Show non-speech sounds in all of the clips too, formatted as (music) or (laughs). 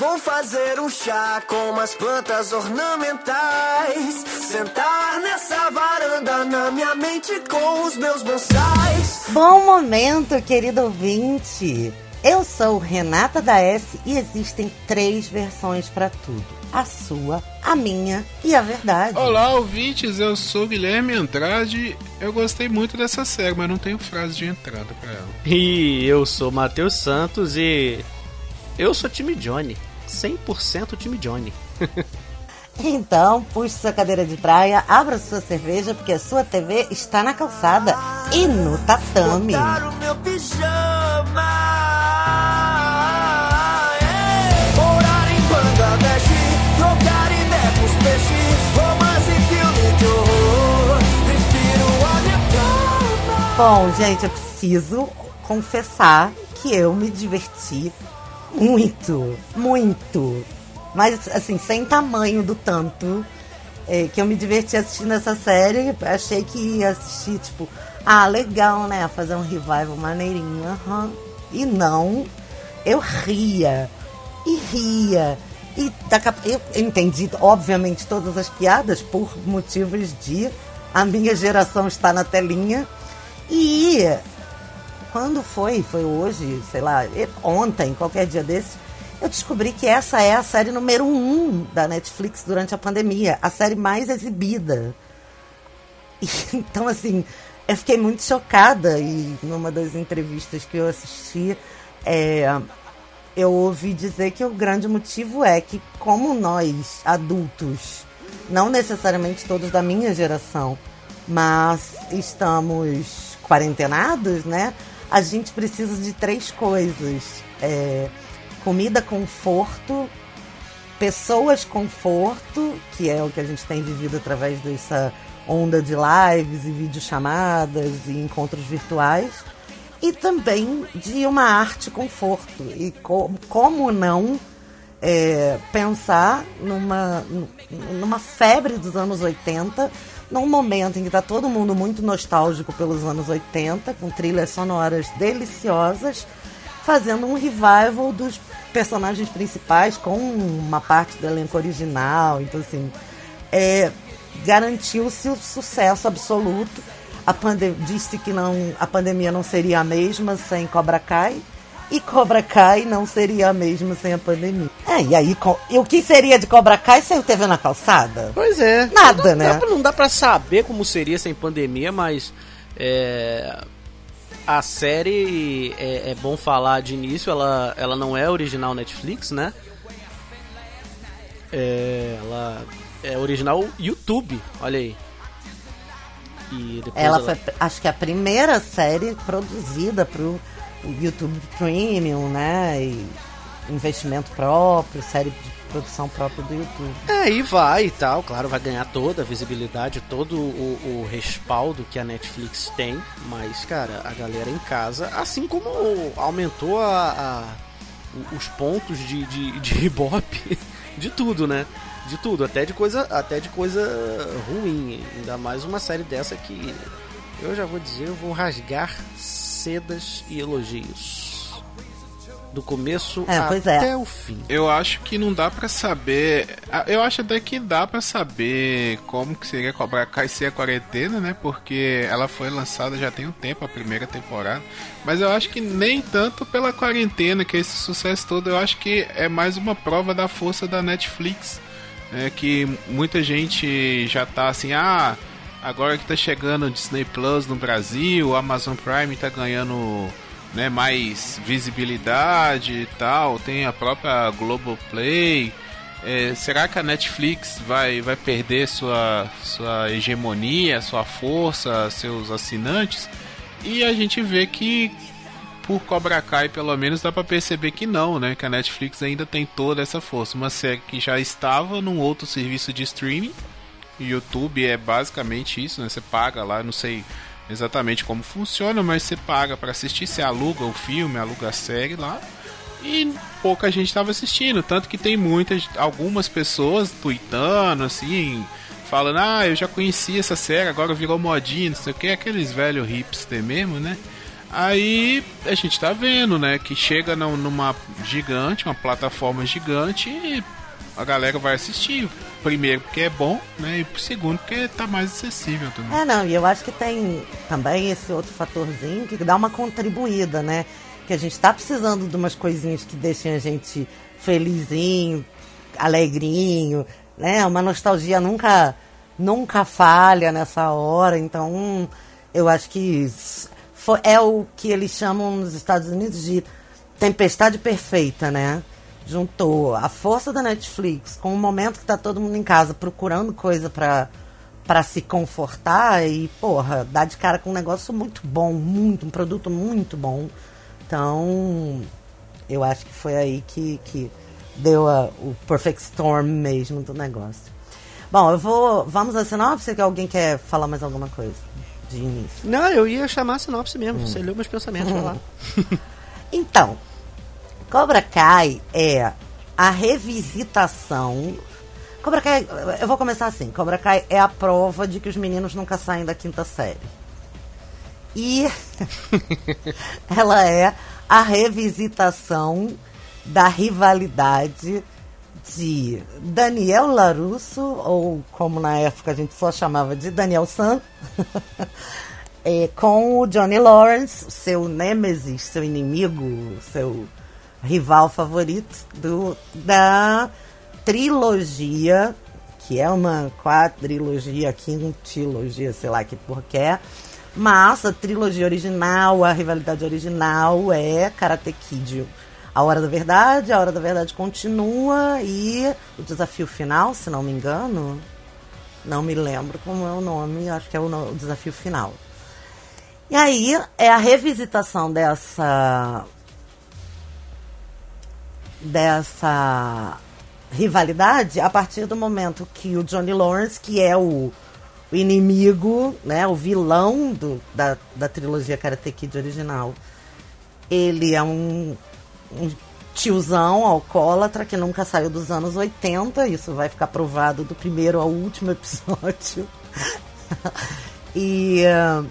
Vou fazer um chá com umas plantas ornamentais. Sentar nessa varanda na minha mente com os meus bonsais. Bom momento, querido ouvinte. Eu sou Renata da S e existem três versões para tudo: a sua, a minha e a verdade. Olá, ouvintes, eu sou Guilherme Andrade. Eu gostei muito dessa série, mas não tenho frase de entrada para ela. E eu sou Matheus Santos e eu sou time Johnny. 100% time Johnny. Então, puxe sua cadeira de praia, abra sua cerveja, porque a sua TV está na calçada e no tatame. Botar o meu pijama. É. Orar em Bangladesh. Trocar ideia com os peixes. Romance e filme de horror. Prefiro a minha cama. Bom, gente, eu preciso confessar que eu me diverti muito, muito. Mas, assim, sem tamanho do tanto é, que eu me diverti assistindo essa série. Achei que ia assistir, tipo, ah, legal, né? Fazer um revival maneirinho. aham. E não, eu ria. E ria. E daqui a- eu entendi, obviamente, todas as piadas por motivos de a minha geração está na telinha. E quando foi? Foi hoje, sei lá, ontem, qualquer dia desse, eu descobri que essa é a série número um da Netflix durante a pandemia, a série mais exibida. E, então, assim, eu fiquei muito chocada e numa das entrevistas que eu assisti, é, eu ouvi dizer que o grande motivo é que, como nós, adultos, não necessariamente todos da minha geração, mas estamos quarentenados, né? A gente precisa de três coisas: é, comida, conforto, pessoas, conforto, que é o que a gente tem vivido através dessa onda de lives e videochamadas e encontros virtuais e também de uma arte conforto. E co- como não é, pensar numa, numa febre dos anos 80, num momento em que está todo mundo muito nostálgico pelos anos 80, com trilhas sonoras deliciosas, fazendo um revival dos personagens principais com uma parte do elenco original. Então, assim, é, garantiu-se o sucesso absoluto. A disse que não, a pandemia não seria a mesma sem Cobra Kai. E Cobra Kai não seria a mesma sem a pandemia. É, e aí, e o que seria de Cobra Kai sem o TV na calçada? Pois é. Nada, não, né? Dá pra- não dá pra saber como seria sem pandemia, mas é, a série é, é bom falar de início, ela, ela não é original Netflix, né? É, ela é original YouTube, olha aí. E depois Ela foi, acho que a primeira série produzida pro YouTube Premium, né? E investimento próprio, série de produção própria do YouTube. É, e vai e tal, claro, vai ganhar toda a visibilidade, todo o, o respaldo que a Netflix tem, mas, cara, a galera em casa, assim como aumentou a, a- o- os pontos de, de, de ibope, (laughs) de tudo, né? De tudo, até de coisa, até de coisa ruim, ainda mais uma série dessa que eu já vou dizer, eu vou rasgar sedas e elogios. Do começo É, pois é. até o fim. Eu acho que não dá pra saber. ah, Eu acho até que dá pra saber como que seria Cobra Kai ser a quarentena, né? Porque ela foi lançada já tem um tempo, a primeira temporada. Mas eu acho que nem tanto pela quarentena, que é esse sucesso todo, eu acho que é mais uma prova da força da Netflix. né? que muita gente já tá assim, ah, agora que tá chegando o Disney Plus no Brasil, o Amazon Prime tá ganhando né, mais visibilidade e tal, tem a própria Globoplay. É, será que a Netflix vai, vai perder sua, sua hegemonia, sua força, seus assinantes? E a gente vê que por Cobra Kai, pelo menos, dá pra perceber que não, né? Que a Netflix ainda tem toda essa força. Uma série que já estava num outro serviço de streaming. YouTube é basicamente isso, né? Você paga lá, não sei exatamente como funciona, mas você paga pra assistir, você aluga o filme, aluga a série lá. E pouca gente estava assistindo, tanto que tem muitas, algumas pessoas tweetando assim, falando: "Ah, eu já conhecia essa série, agora virou modinha, não sei o que, aqueles velhos hipster mesmo, né?" Aí a gente tá vendo, né, que chega numa gigante, uma plataforma gigante e a galera vai assistir. Primeiro porque é bom, né? E segundo porque tá mais acessível também. É, não, e eu acho que tem também esse outro fatorzinho que dá uma contribuída, né? Que a gente tá precisando de umas coisinhas que deixem a gente felizinho, alegrinho, né? Uma nostalgia nunca nunca falha nessa hora, então eu acho que é o que eles chamam nos Estados Unidos de tempestade perfeita, né? Juntou a força da Netflix com o momento que tá todo mundo em casa procurando coisa pra, pra se confortar e, porra, dá de cara com um negócio muito bom, muito, um produto muito bom. Então, eu acho que foi aí que, que deu a, o perfect storm mesmo do negócio. Bom, eu vou. Vamos à sinopse que alguém quer falar mais alguma coisa de início? Não, eu ia chamar a sinopse mesmo. Hum. Você leu meus pensamentos, vai lá. (laughs) então, Cobra Kai é a revisitação. Cobra Kai, eu vou começar assim. Cobra Kai é a prova de que os meninos nunca saem da quinta série. E (laughs) ela é a revisitação da rivalidade de Daniel Larusso, ou como na época a gente só chamava de Daniel San, (laughs) é, com o Johnny Lawrence, seu nêmesis, seu inimigo, seu rival favorito do, da trilogia, que é uma quadrilogia, quintilogia, sei lá que porra que é. Mas a trilogia original, a rivalidade original é Karate Kid a Hora da Verdade, a Hora da Verdade continua e o desafio final, se não me engano, não me lembro como é o nome, acho que é o, o desafio final. E aí é a revisitação dessa dessa rivalidade a partir do momento que o Johnny Lawrence, que é o, o inimigo, né, o vilão do, da, da trilogia Karate Kid original, ele é um um tiozão alcoólatra que nunca saiu dos anos 80. Isso vai ficar provado do primeiro ao último (laughs) episódio. e uh,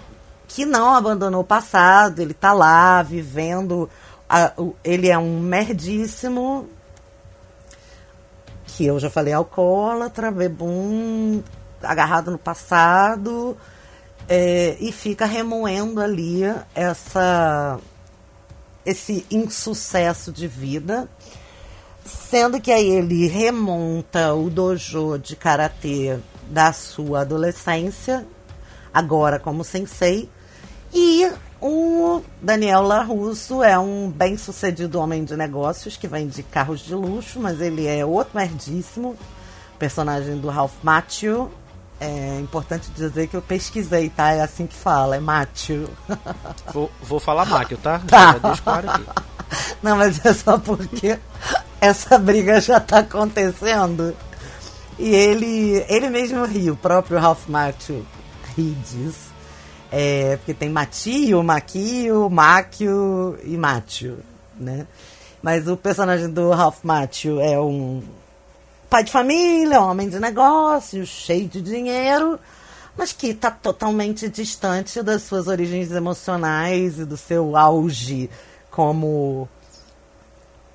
que não abandonou o passado, ele tá lá vivendo. A, o, ele é um merdíssimo. Que eu já falei, alcoólatra, bebum, agarrado no passado. É, e fica remoendo ali essa esse insucesso de vida, sendo que aí ele remonta o dojo de karatê da sua adolescência, agora como sensei, e o Daniel LaRusso é um bem-sucedido homem de negócios que vende carros de luxo, mas ele é outro merdíssimo, personagem do Ralph Macchio, é importante dizer que eu pesquisei, tá? É assim que fala, é Matthew. (laughs) Vou, vou falar Matthew, tá? (laughs) tá. deixa claro aqui. Não, mas é só porque essa briga já tá acontecendo. E ele, ele mesmo ri, o próprio Ralph Macchio ri disso. É, porque tem Matio, Maquio, Máquio e Mátio, né? Mas o personagem do Ralph Macchio é um pai de família, homem de negócios, cheio de dinheiro, mas que está totalmente distante das suas origens emocionais e do seu auge como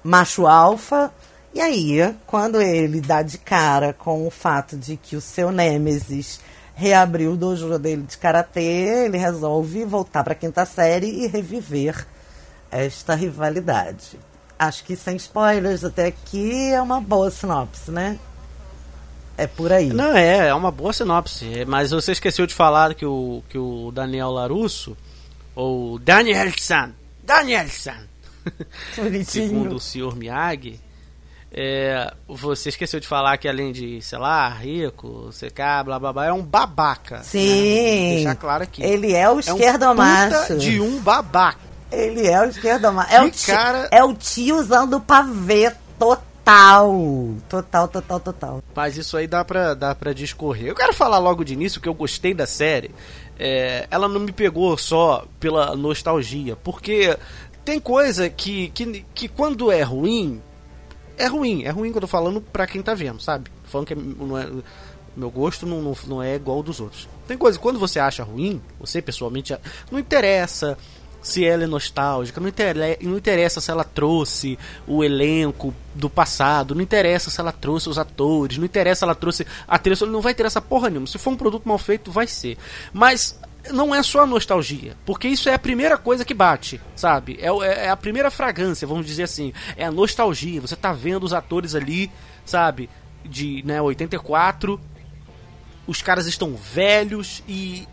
macho alfa. E aí, quando ele dá de cara com o fato de que o seu Nêmesis reabriu o dojo dele de karatê, ele resolve voltar para a quinta série e reviver esta rivalidade acho que sem spoilers até aqui é uma boa sinopse, né? É por aí. Não, é, é uma boa sinopse. Mas você esqueceu de falar que o, que o Daniel Larusso, ou Danielson, Danielson, (laughs) segundo o senhor Miyagi, é, você esqueceu de falar que além de, sei lá, rico, CK, blá blá blá, é um babaca. Né? Sim. Né? Deixar claro aqui. Ele é o esquerdomacho. É um de um babaca. Ele é o esquerdomacho. É, o cara... é o tio usando pavê total. Total, total, total. Mas isso aí dá pra, dá pra discorrer. Eu quero falar logo de início que eu gostei da série. É, ela não me pegou só pela nostalgia, porque tem coisa que, que, que quando é ruim, é ruim. É ruim que eu tô falando pra quem tá vendo, sabe? Falando que é, não é, meu gosto não, não, não é igual ao dos outros. Tem coisa quando você acha ruim, você pessoalmente não interessa se ela é nostálgica, não, interessa, não interessa se ela trouxe o elenco do passado, não interessa se ela trouxe os atores, não interessa se ela trouxe a trilha, não vai ter essa porra nenhuma. Se for um produto mal feito, vai ser. Mas não é só a nostalgia, porque isso é a primeira coisa que bate, sabe? É, é, é a primeira fragrância, vamos dizer assim. É a nostalgia. Você tá vendo os atores ali, sabe? De né, 84. Os caras estão velhos e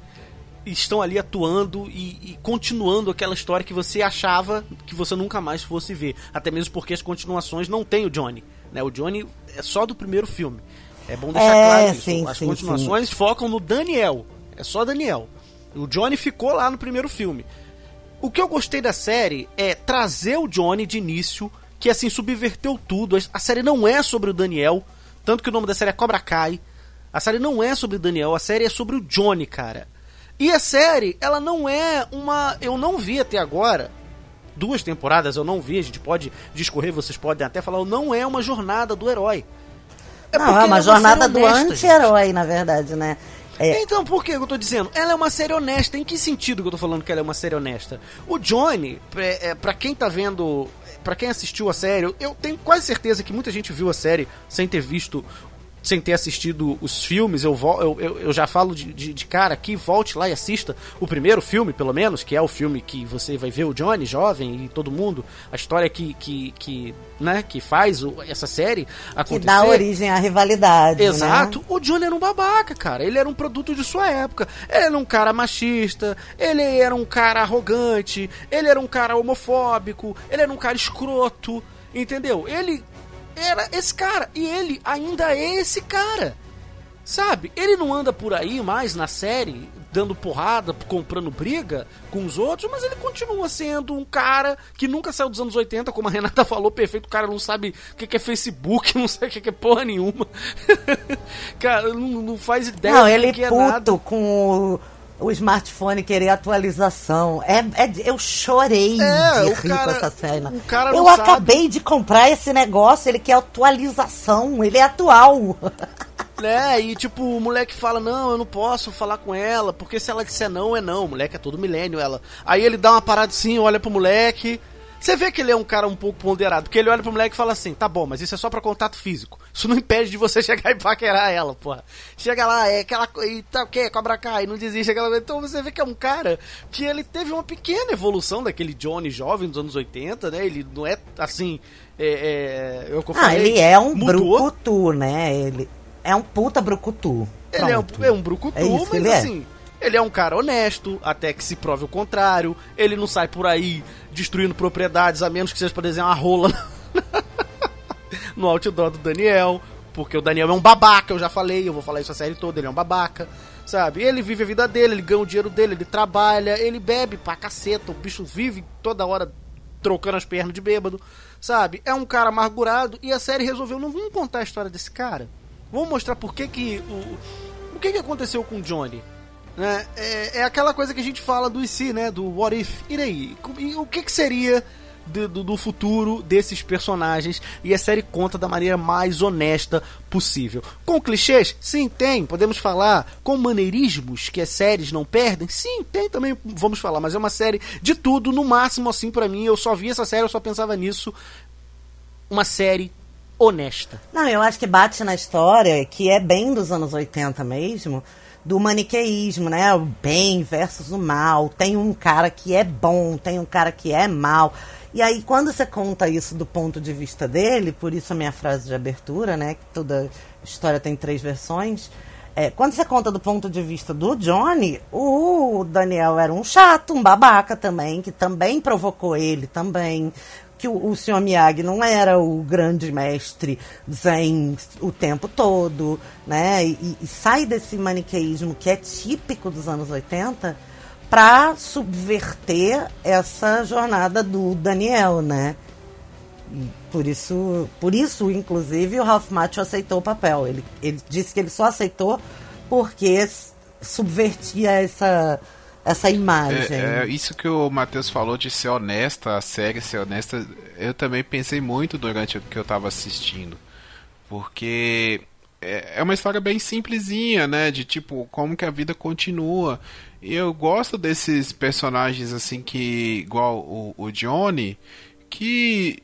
estão ali atuando e, e, continuando aquela história que você achava que você nunca mais fosse ver. Até mesmo porque as continuações não tem o Johnny. Né? O Johnny é só do primeiro filme. É bom deixar É, claro isso. sim, As sim, continuações focam no Daniel. É só Daniel. O Johnny ficou lá no primeiro filme. O que eu gostei da série é trazer o Johnny de início, que assim subverteu tudo. A série não é sobre o Daniel, tanto que o nome da série é Cobra Kai. A série não é sobre o Daniel, a série é sobre o Johnny, cara. E a série, ela não é uma. Eu não vi até agora. Duas temporadas eu não vi, a gente pode discorrer, vocês podem até falar, não é uma jornada do herói. não, porque é uma série jornada do anti-herói, na verdade, né? É, Então, por que eu tô dizendo? Ela é uma série honesta. Em que sentido que eu tô falando que ela é uma série honesta? O Johnny, é, é, pra quem tá vendo. Pra quem assistiu a série, eu tenho quase certeza que muita gente viu a série sem ter visto. Sem ter assistido os filmes, eu, eu, eu, eu já falo de, de, de cara aqui, volte lá e assista o primeiro filme, pelo menos, que é o filme que você vai ver o Johnny jovem e todo mundo, a história que, que, que, né, que faz o- essa série que acontecer. dá origem à rivalidade. Exato. Né? O Johnny era um babaca, cara. Ele era um produto de sua época. Ele era um cara machista, ele era um cara arrogante, ele era um cara homofóbico, ele era um cara escroto, entendeu? Ele era esse cara e ele ainda é esse cara. Sabe? Ele não anda por aí mais na série dando porrada, comprando briga com os outros, mas ele continua sendo um cara que nunca saiu dos anos 80, como a Renata (laughs) falou, perfeito. O cara não sabe o que é Facebook, (laughs) não sabe o que é porra nenhuma. (laughs) cara, não, não faz ideia Não, do ele que é puto nada. com o, o smartphone querer atualização. É, é- eu chorei É, de rir cara- com essa cena. eu sabe. acabei de comprar esse negócio, ele quer atualização, ele é atual. (laughs) É, e tipo, o moleque fala, não, eu não posso falar com ela, porque se ela disser não, é não. O moleque é todo milênio, ela. Aí ele dá uma parada assim, olha pro moleque. Você vê que ele é um cara um pouco ponderado, porque ele olha pro moleque e fala assim, tá bom, mas isso é só pra contato físico. Isso não impede de você (laughs) chegar e paquerar ela, porra. Chega lá, é aquela coisa, e tá o quê? Cobra Kai, não desiste, aquela coisa. Então você vê que é um cara que ele teve uma pequena evolução daquele Johnny jovem dos anos 80, né? Ele não é assim. É, é, eu que eu Ah, falei, ele é um mudou. brucutu, né? Ele é um puta brucutu. Ele é um, é um brucutu, É mas que ele é. Ele é um cara honesto, até que se prove o contrário. Ele não sai por aí destruindo propriedades, a menos que seja pra desenhar uma rola (laughs) no outdoor do Daniel. Porque o Daniel é um babaca, eu já falei, eu vou falar isso a série toda, ele é um babaca. Sabe? Ele vive a vida dele, ele ganha o dinheiro dele, ele trabalha, ele bebe pra caceta, o bicho vive toda hora trocando as pernas de bêbado, sabe? É um cara amargurado e a série resolveu, não vamos contar a história desse cara. Vamos mostrar por que que o, o que que aconteceu com o Johnny. Né? É, é aquela coisa que a gente fala do IC, né? Do What If. E daí? E o que que seria do, do, do futuro desses personagens? E a série conta da maneira mais honesta possível. Com clichês? Sim, tem. Podemos falar. Com maneirismos que as séries não perdem? Sim, tem também. Vamos falar. Mas é uma série de tudo. No máximo, assim, pra mim. Eu só vi essa série, eu só pensava nisso. Uma série honesta. Não, eu acho que bate na história, que é bem dos anos 80 mesmo, do maniqueísmo, né? O bem versus o mal. Tem um cara que é bom, tem um cara que é mal. E aí, quando você conta isso do ponto de vista dele, por isso a minha frase de abertura, né? Que toda história tem três versões. É, quando você conta do ponto de vista do Johnny, o Daniel era um chato, um babaca também, que também provocou ele também. Que o, o Sr. Miyagi não era o grande mestre zen o tempo todo, né? E, e sai desse maniqueísmo que é típico dos anos 80 para subverter essa jornada do Daniel, né? Por isso, por isso, inclusive, o Ralph Macchio aceitou o papel. Ele, ele disse que ele só aceitou porque subvertia essa, essa imagem. É, é, isso que o Matheus falou de ser honesta, a série ser honesta, eu também pensei muito durante o que eu tava assistindo. Porque é, é uma história bem simplesinha, né? De tipo, como que a vida continua. E eu gosto desses personagens assim que, igual o, o Johnny, que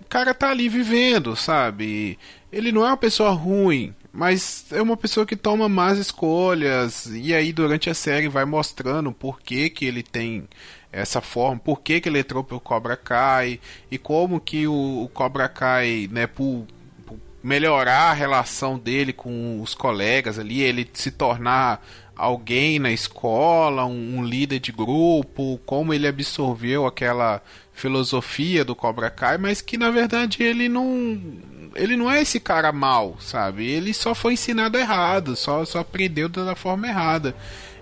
o cara tá ali vivendo, sabe? Ele não é uma pessoa ruim, mas é uma pessoa que toma más escolhas. E aí durante a série vai mostrando por que, que ele tem essa forma, por que, que ele entrou pro Cobra Kai e como que o, o Cobra Kai, né, por, por, melhorar a relação dele com os colegas ali, ele se tornar alguém na escola, um, um líder de grupo, como ele absorveu aquela filosofia do Cobra Kai, mas que na verdade ele não ele não é esse cara mal, sabe? Ele só foi ensinado errado, só, só aprendeu da forma errada.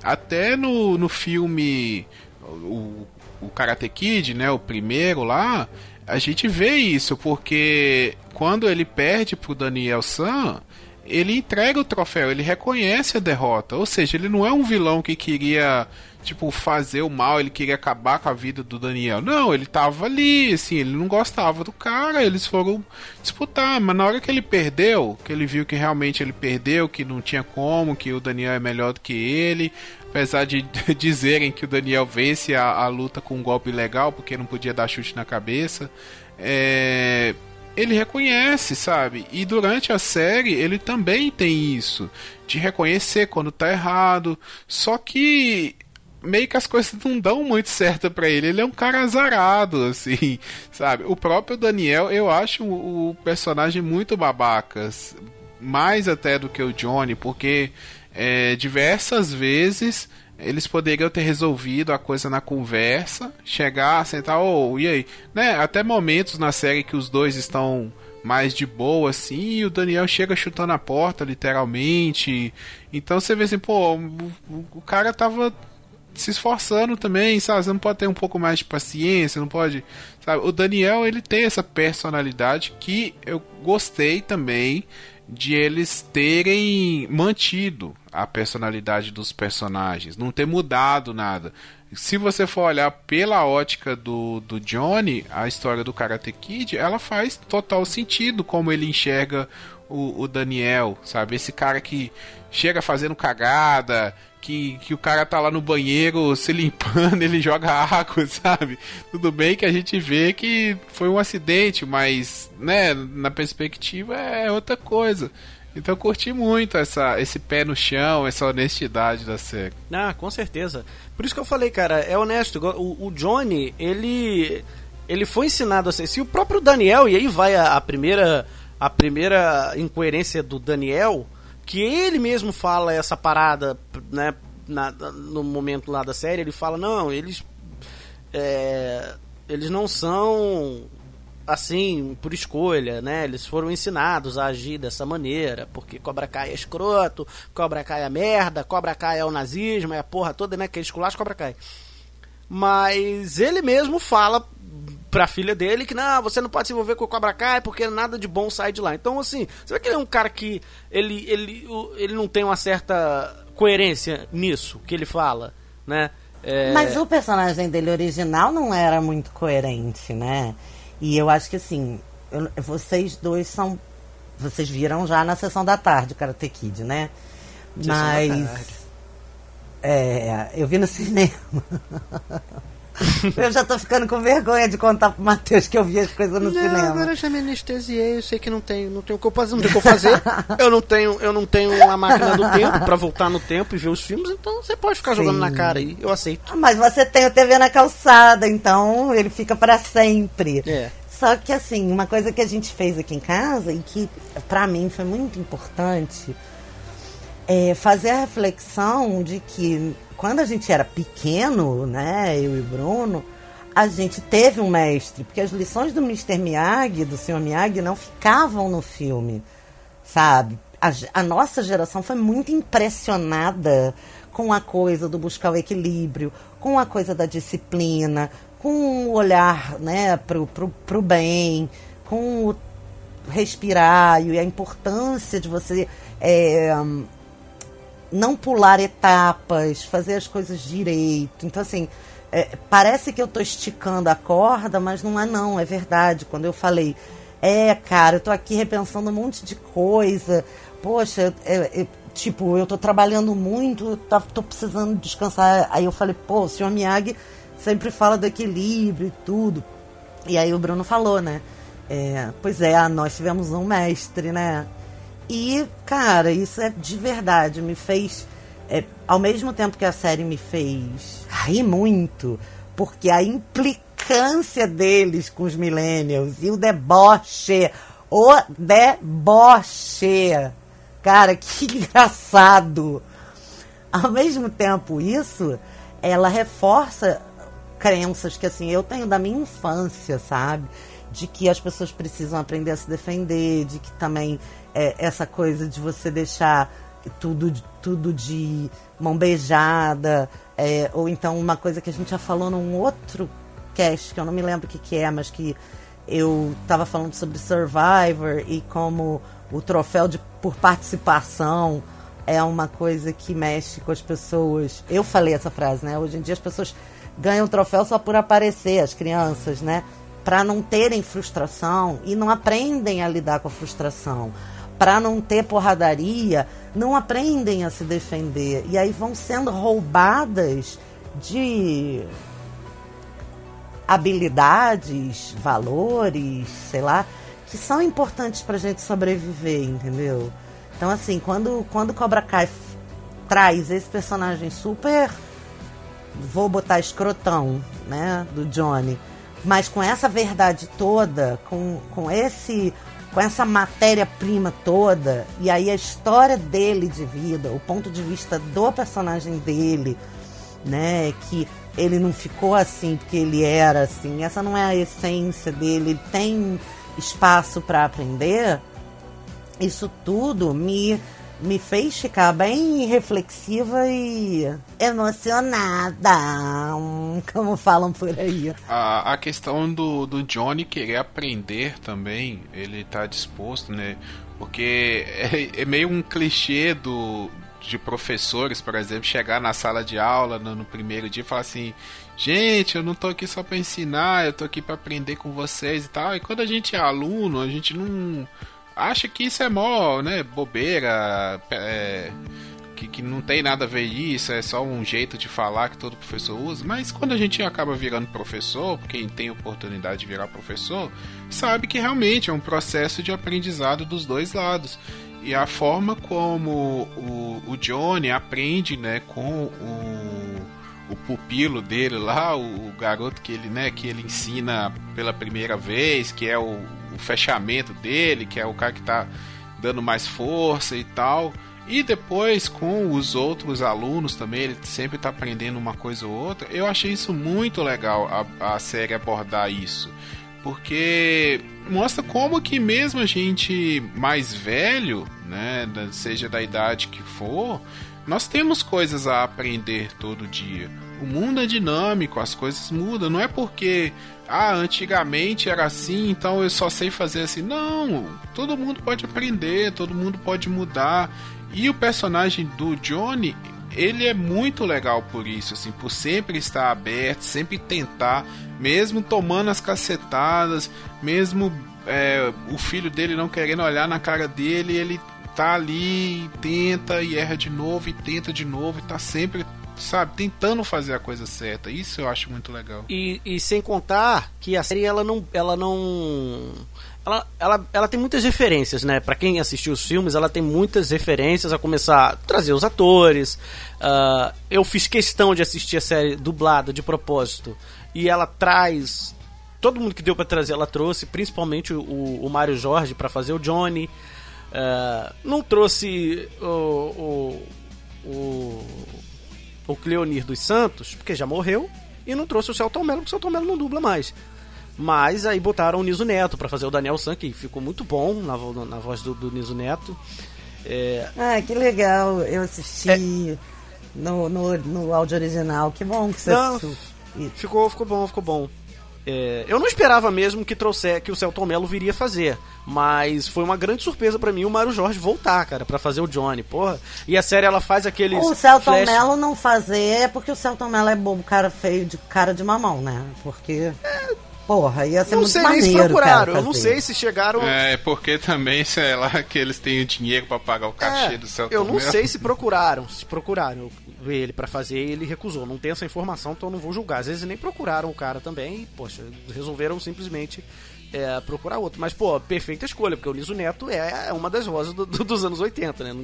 Até no, no filme o, o Karate Kid, né, o primeiro lá, a gente vê isso, porque quando ele perde pro Daniel San, ele entrega o troféu, ele reconhece a derrota. Ou seja, ele não é um vilão que queria tipo, fazer o mal, ele queria acabar com a vida do Daniel. Não, ele tava ali, assim, ele não gostava do cara, eles foram disputar, mas na hora que ele perdeu, que ele viu que realmente ele perdeu, que não tinha como, que o Daniel é melhor do que ele, apesar de (laughs) dizerem que o Daniel vence a, a luta com um golpe legal, porque não podia dar chute na cabeça, é ele reconhece, sabe? E durante a série ele também tem isso de reconhecer quando tá errado. Só que meio que as coisas não dão muito certo para ele. Ele é um cara azarado, assim, (laughs) sabe? O próprio Daniel, eu acho o personagem muito babacas. Mais até do que o Johnny, porque é, diversas vezes eles poderiam ter resolvido a coisa na conversa, chegar, sentar, ou oh, e aí? Né? Até momentos na série que os dois estão mais de boa, assim, e o Daniel chega chutando a porta, literalmente. Então você vê assim, pô, o, o cara tava se esforçando também, sabe? Você não pode ter um pouco mais de paciência, não pode. Sabe? O Daniel, ele tem essa personalidade que eu gostei também de eles terem mantido a personalidade dos personagens, não ter mudado nada. Se você for olhar pela ótica do, do Johnny, a história do Karate Kid, ela faz total sentido como ele enxerga o, o Daniel, sabe? Esse cara que chega fazendo cagada, que, que o cara tá lá no banheiro se limpando, (laughs) ele joga água, sabe? Tudo bem que a gente vê que foi um acidente, mas, né, na perspectiva é outra coisa. Então eu curti muito essa, esse pé no chão, essa honestidade da série. Ah, com certeza. Por isso que eu falei, cara, é honesto. O, o Johnny, ele ele foi ensinado a ser. Se o próprio Daniel, e aí vai a, a primeira a primeira incoerência do Daniel, que ele mesmo fala essa parada, né, na, no momento lá da série, ele fala, não, eles é, eles não são assim por escolha, né? Eles foram ensinados a agir dessa maneira, porque Cobra Kai é escroto, Cobra Kai é merda, Cobra Kai é o nazismo, é a porra toda, né? Que é esculacho Cobra Kai. Mas ele mesmo fala pra filha dele que não, você não pode se envolver com o Cobra Kai porque nada de bom sai de lá. Então, assim, você vê que ele é um cara que ele, ele, ele não tem uma certa coerência nisso que ele fala, né? É... Mas o personagem dele original não era muito coerente, né? E eu acho que assim, eu, vocês dois são. Vocês viram já na sessão da tarde o Karate Kid, né? Sessão Mas. É, eu vi no (laughs) cinema. (laughs) eu já tô ficando com vergonha de contar pro Matheus que eu vi as coisas no não, cinema. Agora eu já me anestesiei, eu sei que não tenho, não tenho o que eu fazer, não tenho o que eu fazer. (laughs) eu não tenho, eu não tenho uma máquina do tempo para voltar no tempo e ver os filmes, então você pode ficar Sim. jogando na cara aí, eu aceito. Mas você tem o TV na calçada, então ele fica para sempre. É. Só que assim, uma coisa que a gente fez aqui em casa e que para mim foi muito importante é fazer a reflexão de que quando a gente era pequeno, né, eu e Bruno, a gente teve um mestre, porque as lições do Mr. Miyagi, do Sr. Miyagi, não ficavam no filme, sabe? A, a, nossa geração foi muito impressionada com a coisa do buscar o equilíbrio, com a coisa da disciplina, com o olhar né, pro, pro, pro bem, com o respirar e a importância de você é, não pular etapas, fazer as coisas direito. Então, assim, é, parece que eu estou esticando a corda, mas não é não, é verdade. Quando eu falei É, cara, eu tô aqui repensando um monte de coisa. Poxa, é, é, tipo, eu tô trabalhando muito, tá, tô precisando descansar. Aí eu falei, pô, o senhor Miyagi sempre fala do equilíbrio e tudo. E aí o Bruno falou, né? É, pois é, nós tivemos um mestre, né? E, cara, isso é de verdade, me fez. É, ao mesmo tempo que a série me fez rir muito, porque a implicância deles com os millennials e o deboche, o deboche. Cara, que (laughs) engraçado. Ao mesmo tempo, isso, ela reforça crenças que assim eu tenho da minha infância, sabe? De que as pessoas precisam aprender a se defender, de que também é, essa coisa de você deixar tudo, tudo de mão beijada, é, ou então uma coisa que a gente já falou num outro cast, que eu não me lembro o que, que é, mas que eu estava falando sobre Survivor e como o troféu de, por participação é uma coisa que mexe com as pessoas. Eu falei essa frase, né? Hoje em dia as pessoas ganham troféu só por aparecer, as crianças, né? Para não terem frustração e não aprendem a lidar com a frustração. Para não ter porradaria, não aprendem a se defender. E aí vão sendo roubadas de habilidades, valores, sei lá, que são importantes pra gente sobreviver, entendeu? Então, assim, quando, quando Cobra Kai traz esse personagem super vou botar escrotão, né, do Johnny, mas com essa verdade toda, com, com esse com essa matéria-prima toda, e aí a história dele de vida, o ponto de vista do personagem dele, né, que ele não ficou assim porque ele era assim, essa não é a essência dele, ele tem espaço para aprender. Isso tudo me me fez ficar bem reflexiva e emocionada, como falam por aí. A, a questão do, do Johnny querer aprender também, ele tá disposto, né? Porque é, é meio um clichê do, de professores, por exemplo, chegar na sala de aula no, no, primeiro dia e falar assim: gente, eu não tô aqui só para ensinar, eu tô aqui para aprender com vocês e tal. E quando a gente é aluno, a gente não acha que isso é mó, né, bobeira, é, que, que não tem nada a ver isso, é só um jeito de falar que todo professor usa. Mas quando a gente acaba virando professor, quem tem oportunidade de virar professor, sabe que realmente é um processo de aprendizado dos dois lados. E a forma como o, o Johnny aprende, né, com o, o pupilo dele lá, o, garoto que ele, né, que ele ensina pela primeira vez, que é o fechamento dele, que é o cara que está dando mais força e tal. E depois com os outros alunos também, ele sempre está aprendendo uma coisa ou outra. Eu achei isso muito legal a, a série abordar isso. Porque mostra como que mesmo a gente mais velho, né, seja da idade que for, nós temos coisas a aprender todo dia. O mundo é dinâmico, as coisas mudam. Não é porque, ah, antigamente era assim, então eu só sei fazer assim. Não, todo mundo pode aprender, todo mundo pode mudar. E o personagem do Johnny, ele é muito legal por isso, assim, por sempre estar aberto, sempre tentar, mesmo tomando as cacetadas, mesmo é, o filho dele não querendo olhar na cara dele, ele tá ali, tenta e erra de novo, e tenta de novo, e tá sempre sabe, tentando fazer a coisa certa. Isso eu acho muito legal. E, e sem contar que a série ela não ela não ela, ela, ela tem muitas referências, né? Para quem assistiu os filmes, ela tem muitas referências a começar a trazer os atores. Uh, eu fiz questão de assistir a série dublada de propósito e ela traz todo mundo que deu para trazer, ela trouxe, principalmente o, o Mário Jorge para fazer o Johnny. Uh, não trouxe o, o, o o Cleonir dos Santos, porque já morreu, e não trouxe o Celton Mello, porque o Celton Mello não dubla mais. Mas aí botaram o Niso Neto para fazer o Daniel San, que ficou muito bom na, na voz do, do Niso Neto. É... Ah, que legal, eu assisti é... no, no, no áudio original, que bom que você não, Ficou, ficou bom, ficou bom. É, eu não esperava mesmo que trouxer que o Celton Mello viria fazer, mas foi uma grande surpresa para mim o Mário Jorge voltar, cara, para fazer o Johnny, porra. E a série ela faz aqueles O Celton flash... Mello não fazer é porque o Celton Mello é bobo, cara feio de cara de mamão, né? Porque é, Porra, ia ser Não muito sei nem se maneiro, procuraram. cara, Eu não sei se chegaram. É, porque também, sei lá, que eles têm o dinheiro pra pagar o cachê É, do Celton eu não sei se procuraram, se procuraram ele pra fazer e ele recusou. Não tenho essa informação, então eu não vou julgar. Às vezes nem procuraram o cara também e, poxa, resolveram simplesmente é, procurar outro. Mas, pô, perfeita escolha, porque o Liso Neto é uma das vozes do- do- dos anos 80, né?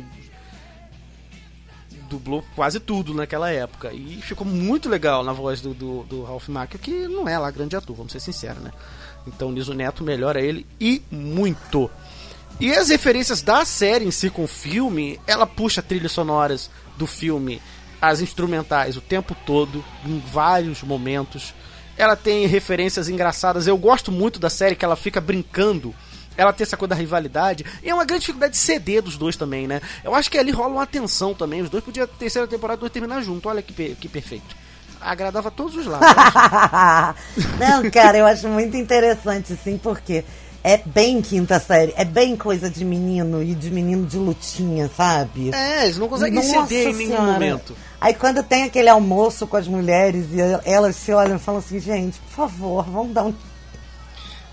Dublou quase tudo naquela época. E ficou muito legal na voz do, do, do Ralph Macchio, que não é lá grande ator, vamos ser sinceros, né? Então o Liso Neto melhora ele e muito. E as referências da série em si com o filme, ela puxa trilhas sonoras do filme, as instrumentais o tempo todo, em vários momentos. Ela tem referências engraçadas. Eu gosto muito da série que ela fica brincando. Ela tem essa coisa da rivalidade. E é uma grande dificuldade de ceder dos dois também, né? Eu acho que ali rola uma tensão também. Os dois podiam, terceira temporada, dois terminar junto. Olha que, pe- que perfeito. Agradava a todos os lados. (laughs) Não, cara, eu acho muito interessante, sim, porque é bem quinta série, é bem coisa de menino e de menino de lutinha, sabe? é, eles não conseguem Nossa ceder em nenhum Senhora. momento. Aí quando tem aquele almoço com as mulheres e elas se olham e falam assim, gente, por favor, vamos dar um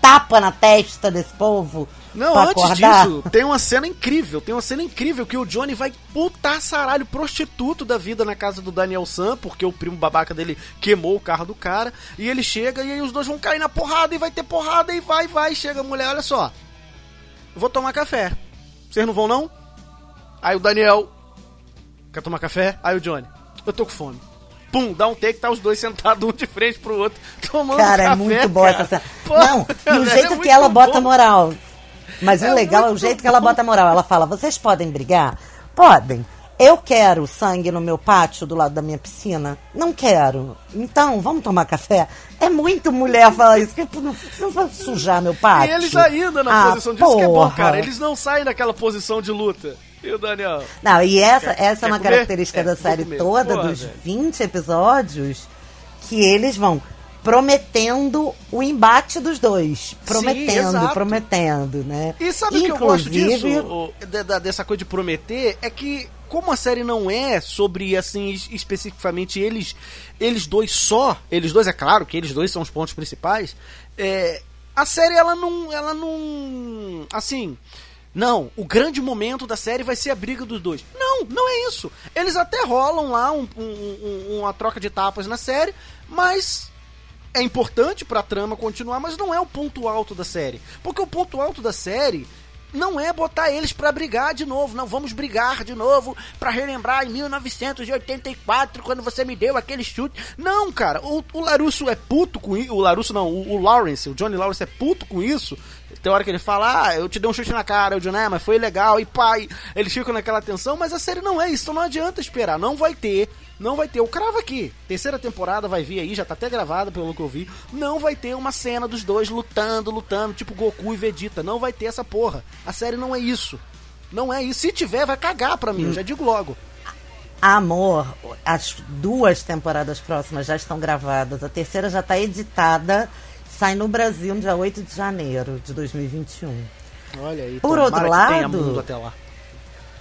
tapa na testa desse povo. Não, antes acordar. disso, (laughs) tem uma cena incrível. Tem uma cena incrível que o Johnny vai putar saralho prostituto da vida na casa do Daniel Sam, porque o primo babaca dele queimou o carro do cara. E ele chega e aí os dois vão cair na porrada e vai ter porrada e vai, vai. Chega a mulher, olha só. Vou tomar café. Vocês não vão não? Aí o Daniel. Quer tomar café? Aí o Johnny. Eu tô com fome. Pum, dá um take, tá os dois sentados um de frente pro outro, (laughs) tomando Cara, café. é muito boa cara. essa. Pô, Não, e é o jeito que muito ela bota bom. moral. Mas o É legal é o jeito que ela bota moral. Ela fala: vocês podem brigar? Podem. Eu quero sangue no meu pátio do lado da minha piscina? Não quero. Então, vamos tomar café? É muito mulher falar isso. que Não, não vai sujar meu E pátio. eles ainda na Ah, posição disso que é bom, porra. cara. Eles não saem daquela posição de luta. E o Daniel? Não, e essa, Quer- essa é quer uma comer? característica É, da série toda, dos velho. 20 episódios, que eles vão prometendo o embate dos dois. Prometendo, exato. prometendo, né? E sabe o que eu gosto disso? dessa coisa de prometer? É que, como a série não é sobre, assim, es- especificamente eles, eles dois só, eles dois, é claro que eles dois são os pontos principais, é, a série, ela não, ela não, assim... Não, o grande momento da série vai ser a briga dos dois. Não, não é isso. Eles até rolam lá um- um- um- uma troca de tapas na série, mas é importante pra trama continuar, mas não é o ponto alto da série. Porque o ponto alto da série não é botar eles pra brigar de novo. Não, vamos brigar de novo pra relembrar em 1984, quando você me deu aquele chute. Não, cara, o, o Larusso é puto com isso. O Larusso não, o, o Lawrence, o Johnny Lawrence é puto com isso. Tem hora que ele fala, ah, eu te dei um chute na cara, o Johnny, ah, mas foi legal, e pai, eles ficam naquela tensão, mas a série não é isso, então não adianta esperar, não vai ter, não vai ter, eu cravo aqui, terceira temporada vai vir aí, já tá até gravada pelo que eu vi, não vai ter uma cena dos dois lutando, lutando, tipo Goku e Vegeta, não vai ter essa porra, a série não é isso, não é isso, se tiver vai cagar pra mim, eu já digo logo. Amor, as duas temporadas próximas já estão gravadas. A terceira já está editada. Sai no Brasil no dia 8 de janeiro de 2021. Olha aí, Por outro lado-.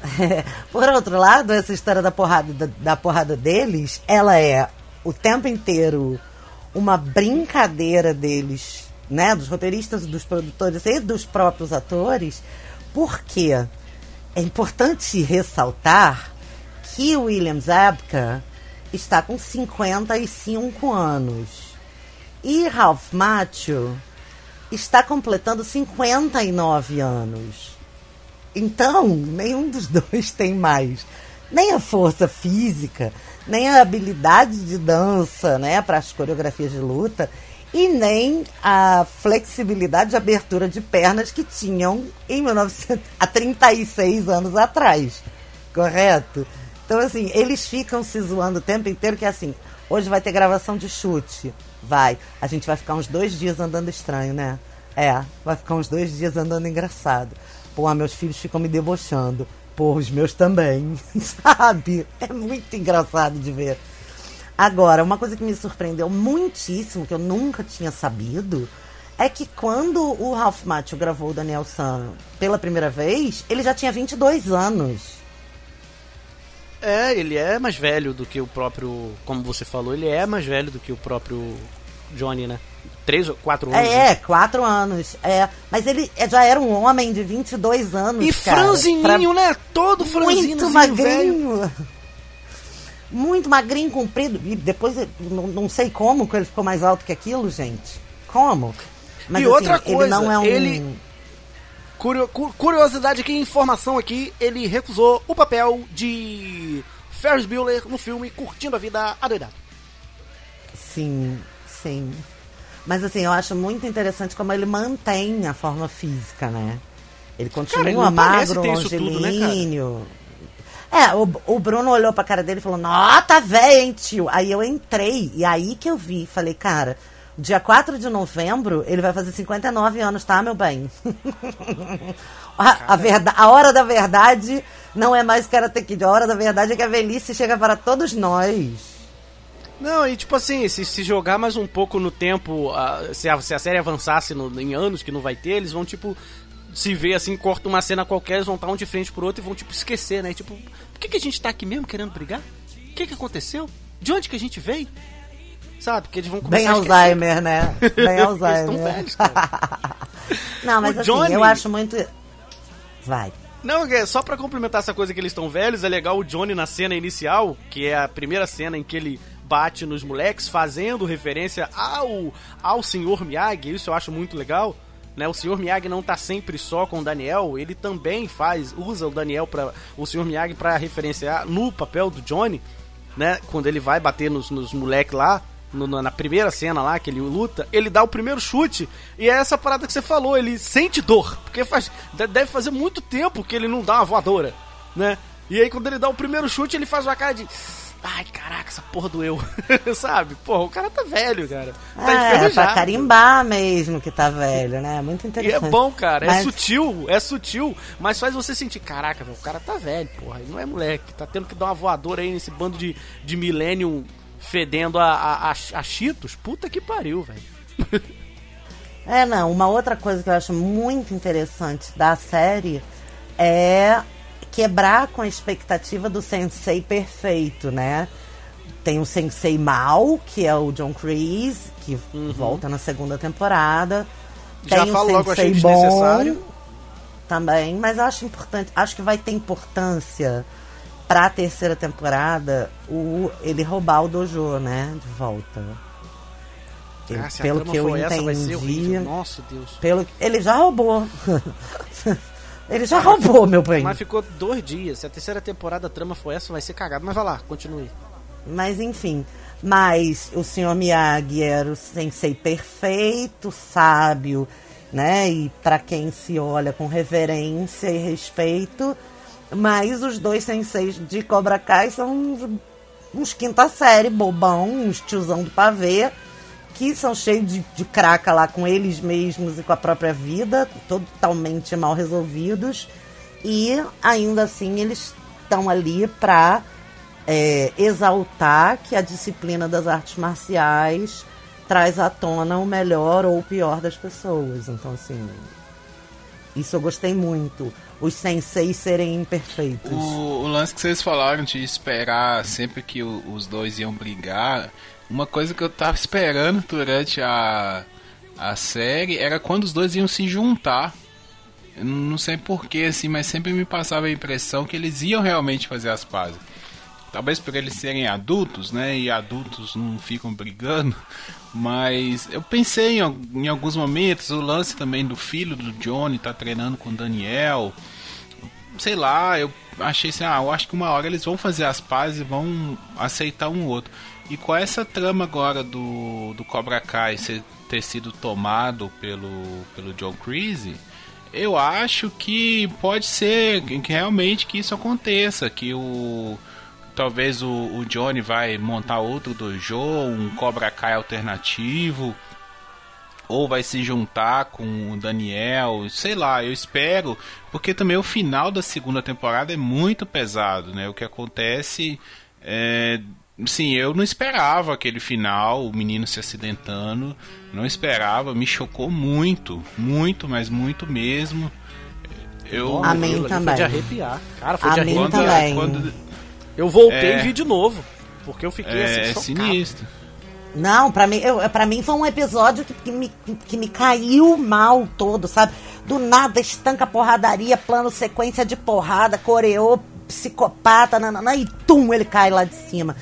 (laughs) Por outro lado, essa história da porrada, da, da porrada deles, ela é o tempo inteiro uma brincadeira deles, né? Dos roteiristas, dos produtores e dos próprios atores, porque é importante ressaltar que o William Zabka está com 55 anos e Ralph Macchio está completando 59 anos. Então, nenhum dos dois tem mais nem a força física, nem a habilidade de dança, né, para as coreografias de luta, e nem a flexibilidade de abertura de pernas que tinham em 1900, há 36 anos atrás. Correto? Então, assim, eles ficam se zoando o tempo inteiro que é assim, hoje vai ter gravação de chute. Vai. A gente vai ficar uns dois dias andando estranho, né? É, vai ficar uns dois dias andando engraçado. Pô, meus filhos ficam me debochando. Pô, os meus também. (laughs) Sabe? É muito engraçado de ver. Agora, uma coisa que me surpreendeu muitíssimo, que eu nunca tinha sabido, é que quando o Ralph Macchio gravou o Daniel San pela primeira vez, ele já tinha 22 anos. É, ele é mais velho do que o próprio. Como você falou, ele é mais velho do que o próprio Johnny, né? Três ou quatro anos. É, é, quatro anos. É, mas ele é- já era um homem de 22 anos, E cara. franzininho, Pra- né? Todo franzininho. Muito magrinho. Muito magrinho, comprido. E depois, não, não sei como que ele ficou mais alto que aquilo, gente. Como? Mas, E assim, outra ele coisa, não é um... ele- Curio- cu- curiosidade aqui, informação aqui, ele recusou o papel de Ferris Bueller no filme Curtindo a Vida Adoidado. Sim, sim. Mas assim, eu acho muito interessante como ele mantém a forma física, né? Ele continua ele não parece magro, tudo, né, cara? longilíneo. É, o, o Bruno olhou pra cara dele e falou, Nó, tá velho, hein, tio? Aí eu entrei, e aí que eu vi, falei, cara, dia 4 de novembro, ele vai fazer 59 anos, tá, meu bem? (laughs) a, a, verda- a hora da verdade não é mais Karate Kid, a hora da verdade é que a velhice chega para todos nós. Não, e tipo assim, se, se jogar mais um pouco no tempo, ah, se, a, se a série avançasse no- em anos que não vai ter, eles vão tipo se ver assim, corta uma cena qualquer, eles vão estar um de frente pro outro e vão tipo esquecer, né? Tipo, por que, que a gente tá aqui mesmo querendo brigar? O que que aconteceu? De onde que a gente veio? Sabe? Porque eles vão começar Bem. Alzheimer, né? Bem (laughs) Eles Alzheimer. tão velhos, (laughs) cara. Não, mas O assim, Johnny- eu acho muito. Vai. Não, é só pra complementar essa coisa que eles estão velhos, é legal o Johnny na cena inicial, que é a primeira cena em que ele bate nos moleques, fazendo referência ao, ao Sr. Miyagi, isso eu acho muito legal. Né, o Sr. Miyagi não tá sempre só com o Daniel, ele também faz, usa o Daniel para o Sr. Miyagi para referenciar no papel do Johnny, né, quando ele vai bater nos, nos moleques lá, no- na primeira cena lá que ele luta, ele dá o primeiro chute e é essa parada que você falou, ele sente dor, porque faz, de- deve fazer muito tempo que ele não dá uma voadora, né? E aí quando ele dá o primeiro chute, ele faz uma cara de ai, caraca, essa porra doeu. (laughs) Sabe? Porra, o cara tá velho, cara. Tá é, pra carimbar mesmo que tá velho, né? Muito E interessante. é bom, cara, é Mas- sutil, é sutil, mas faz você sentir, caraca, velho, o cara tá velho, porra, ele não é moleque, tá tendo que dar uma voadora aí nesse bando de, de millennium fedendo a, a, a, a Cheetos, puta que pariu, velho. É, não, uma outra coisa que eu acho muito interessante da série é quebrar com a expectativa do sensei perfeito, né? Tem o sensei mal, que é o John Kreese, que volta na segunda temporada. Uhum. Já Tem falo o logo, achei sensei desnecessário. bom também, mas eu acho importante, acho que vai ter importância pra terceira temporada o ele roubar o dojo, né, de volta. Ele- Ah, pelo que eu entendi. Nossa, Deus. pelo ele já roubou. (laughs) ele já roubou, meu bem. Mas ficou dois dias. Se a terceira temporada a trama for essa, vai ser cagado. Mas vai lá, continue. Mas enfim, mas o senhor Miyagi era o sensei perfeito, sábio, né? E para quem se olha com reverência e respeito. Mas os dois senseis de Cobra Kai são uns, uns quinta série, bobão, uns tiozão do pavê, que são cheios de, de craca lá com eles mesmos e com a própria vida, totalmente mal resolvidos. E ainda assim eles estão ali pra é, exaltar que a disciplina das artes marciais traz à tona o melhor ou o pior das pessoas. Então, assim, isso eu gostei muito. Os senseis serem imperfeitos. O, o lance que vocês falaram de esperar sempre que o- os dois iam brigar, uma coisa que eu tava esperando durante a, a série era quando os dois iam se juntar. Eu não sei porquê, assim, mas sempre me passava a impressão que eles iam realmente fazer as pazes. Talvez por eles serem adultos, né? E adultos não ficam brigando. Mas eu pensei em, em alguns momentos, o lance também do filho do Johnny tá treinando com o Daniel. Sei lá, eu achei assim, ah, eu acho que uma hora eles vão fazer as pazes e vão aceitar um outro. E com essa trama agora do, do Cobra Kai ser, ter sido tomado pelo, pelo John Creasy, eu acho que pode ser que realmente que isso aconteça, que o talvez o, o Johnny vai montar outro dojo, um Cobra Kai alternativo, ou vai se juntar com o Daniel, sei lá, eu espero, porque também o final da segunda temporada é muito pesado, né? O que acontece é, sim, eu não esperava aquele final, o menino se acidentando, não esperava, me chocou muito, muito, mas muito mesmo. Eu A mim Aquilo ali também. Foi de arrepiar. Cara, foi A de arrepiar. quando, também. quando Eu voltei É. e vi de novo. Porque eu fiquei é, assim, é chocado. sinistro. Não, pra mim, eu, pra mim foi um episódio que, que, me, que me caiu mal todo, sabe? Do nada, estanca porradaria, plano sequência de porrada, coreô, psicopata, nanana, e tum, ele cai lá de cima.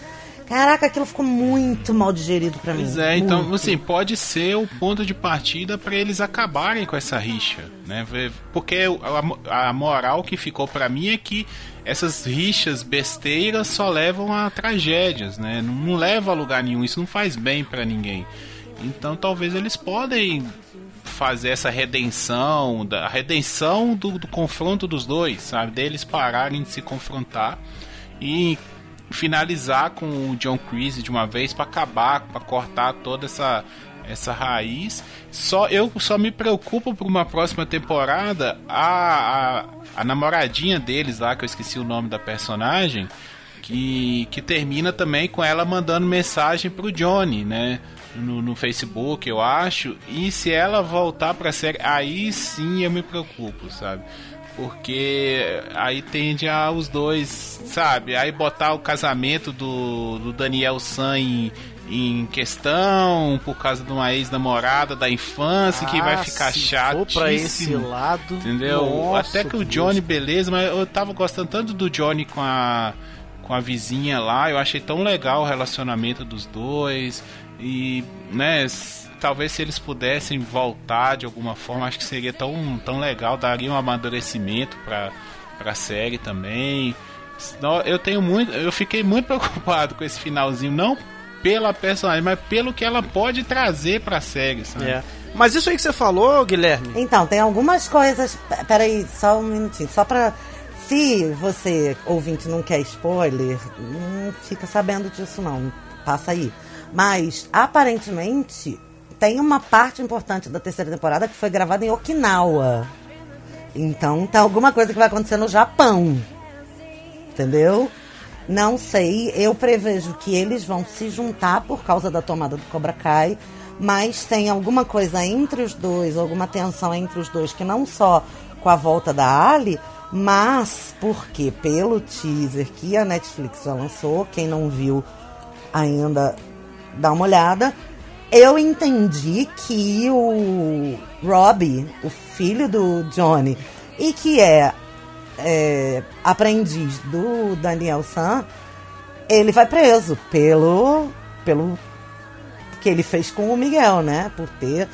Caraca, aquilo ficou muito mal digerido pra mim. Pois é, então, muito. assim, pode ser o ponto de partida para eles acabarem com essa rixa, né? Porque a, a moral que ficou para mim é que essas rixas besteiras só levam a tragédias, né? Não, não leva a lugar nenhum, isso não faz bem para ninguém. Então, talvez eles podem fazer essa redenção, a redenção do, do confronto dos dois, sabe? Deles pararem de se confrontar e finalizar com o John Creasy de uma vez para acabar, para cortar toda essa essa raiz. Só eu só me preocupo por uma próxima temporada a, a, a namoradinha deles lá que eu esqueci o nome da personagem que, que termina também com ela mandando mensagem pro Johnny, né? No, no Facebook, eu acho. E se ela voltar pra série, aí sim eu me preocupo, sabe? Porque aí tende a os dois, sabe? Aí botar o casamento do, do Daniel San em, em questão por causa de uma ex-namorada da infância que vai Ah, ficar chato. pra esse lado, Entendeu? nossa, Até que o Johnny, beleza, mas eu tava gostando tanto do Johnny com a com a vizinha lá, eu achei tão legal o relacionamento dos dois e, né, talvez se eles pudessem voltar de alguma forma, acho que seria tão, tão legal, daria um amadurecimento pra, pra série também. Eu tenho muito, eu fiquei muito (laughs) preocupado com esse finalzinho, não pela personagem, mas pelo que ela pode trazer pra série, sabe? É. Mas isso aí que você falou, Guilherme, Então, tem algumas coisas. Peraí, só um minutinho. Só pra. Se você, ouvinte, não quer spoiler, não fica sabendo disso, não. Passa aí. Mas, aparentemente, tem uma parte importante da terceira temporada que foi gravada em Okinawa. Então, tem alguma coisa que vai acontecer no Japão. Entendeu? Não sei, eu prevejo que eles vão se juntar por causa da tomada do Cobra Kai, mas tem alguma coisa entre os dois, alguma tensão entre os dois, que não só com a volta da Ali, mas porque pelo teaser que a Netflix já lançou, quem não viu ainda dá uma olhada, eu entendi que o Robbie, o filho do Johnny, e que é é, aprendiz do Daniel San, ele vai preso pelo pelo que ele fez com o Miguel, né? Por ter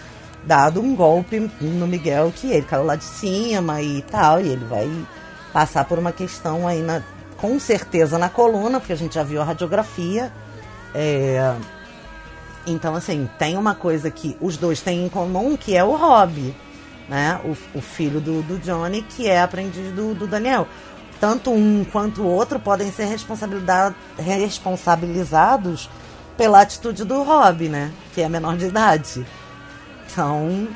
dado um golpe no Miguel que ele caiu lá de cima e tal, e ele vai passar por uma questão aí na, com certeza na coluna, porque a gente já viu a radiografia. É, então, assim, tem uma coisa que os dois têm em comum, que é o hobby, né? O, o filho do, do Johnny, que é aprendiz do, do Daniel. Tanto um quanto o outro podem ser responsabilizados pela atitude do Rob, né? Que é menor de idade. Então,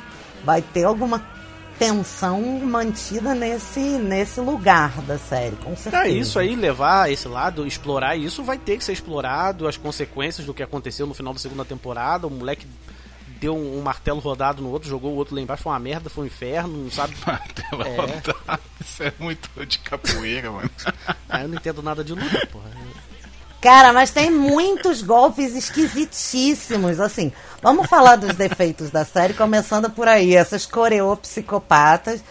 vai ter alguma tensão mantida nesse, nesse lugar da série, com certeza. É isso aí, levar esse lado, explorar isso, vai ter que ser explorado, as consequências do que aconteceu no final da segunda temporada, o moleque deu um, um martelo rodado no outro, jogou o outro lá embaixo, foi uma merda, foi um inferno, não sabe? (laughs) Martelo É. rodado. Isso é muito de capoeira, mano. Ah, eu não entendo nada de luta, porra. Cara, mas tem muitos golpes esquisitíssimos, assim. Vamos falar dos defeitos da série, começando por aí, essas coreô psicopatas,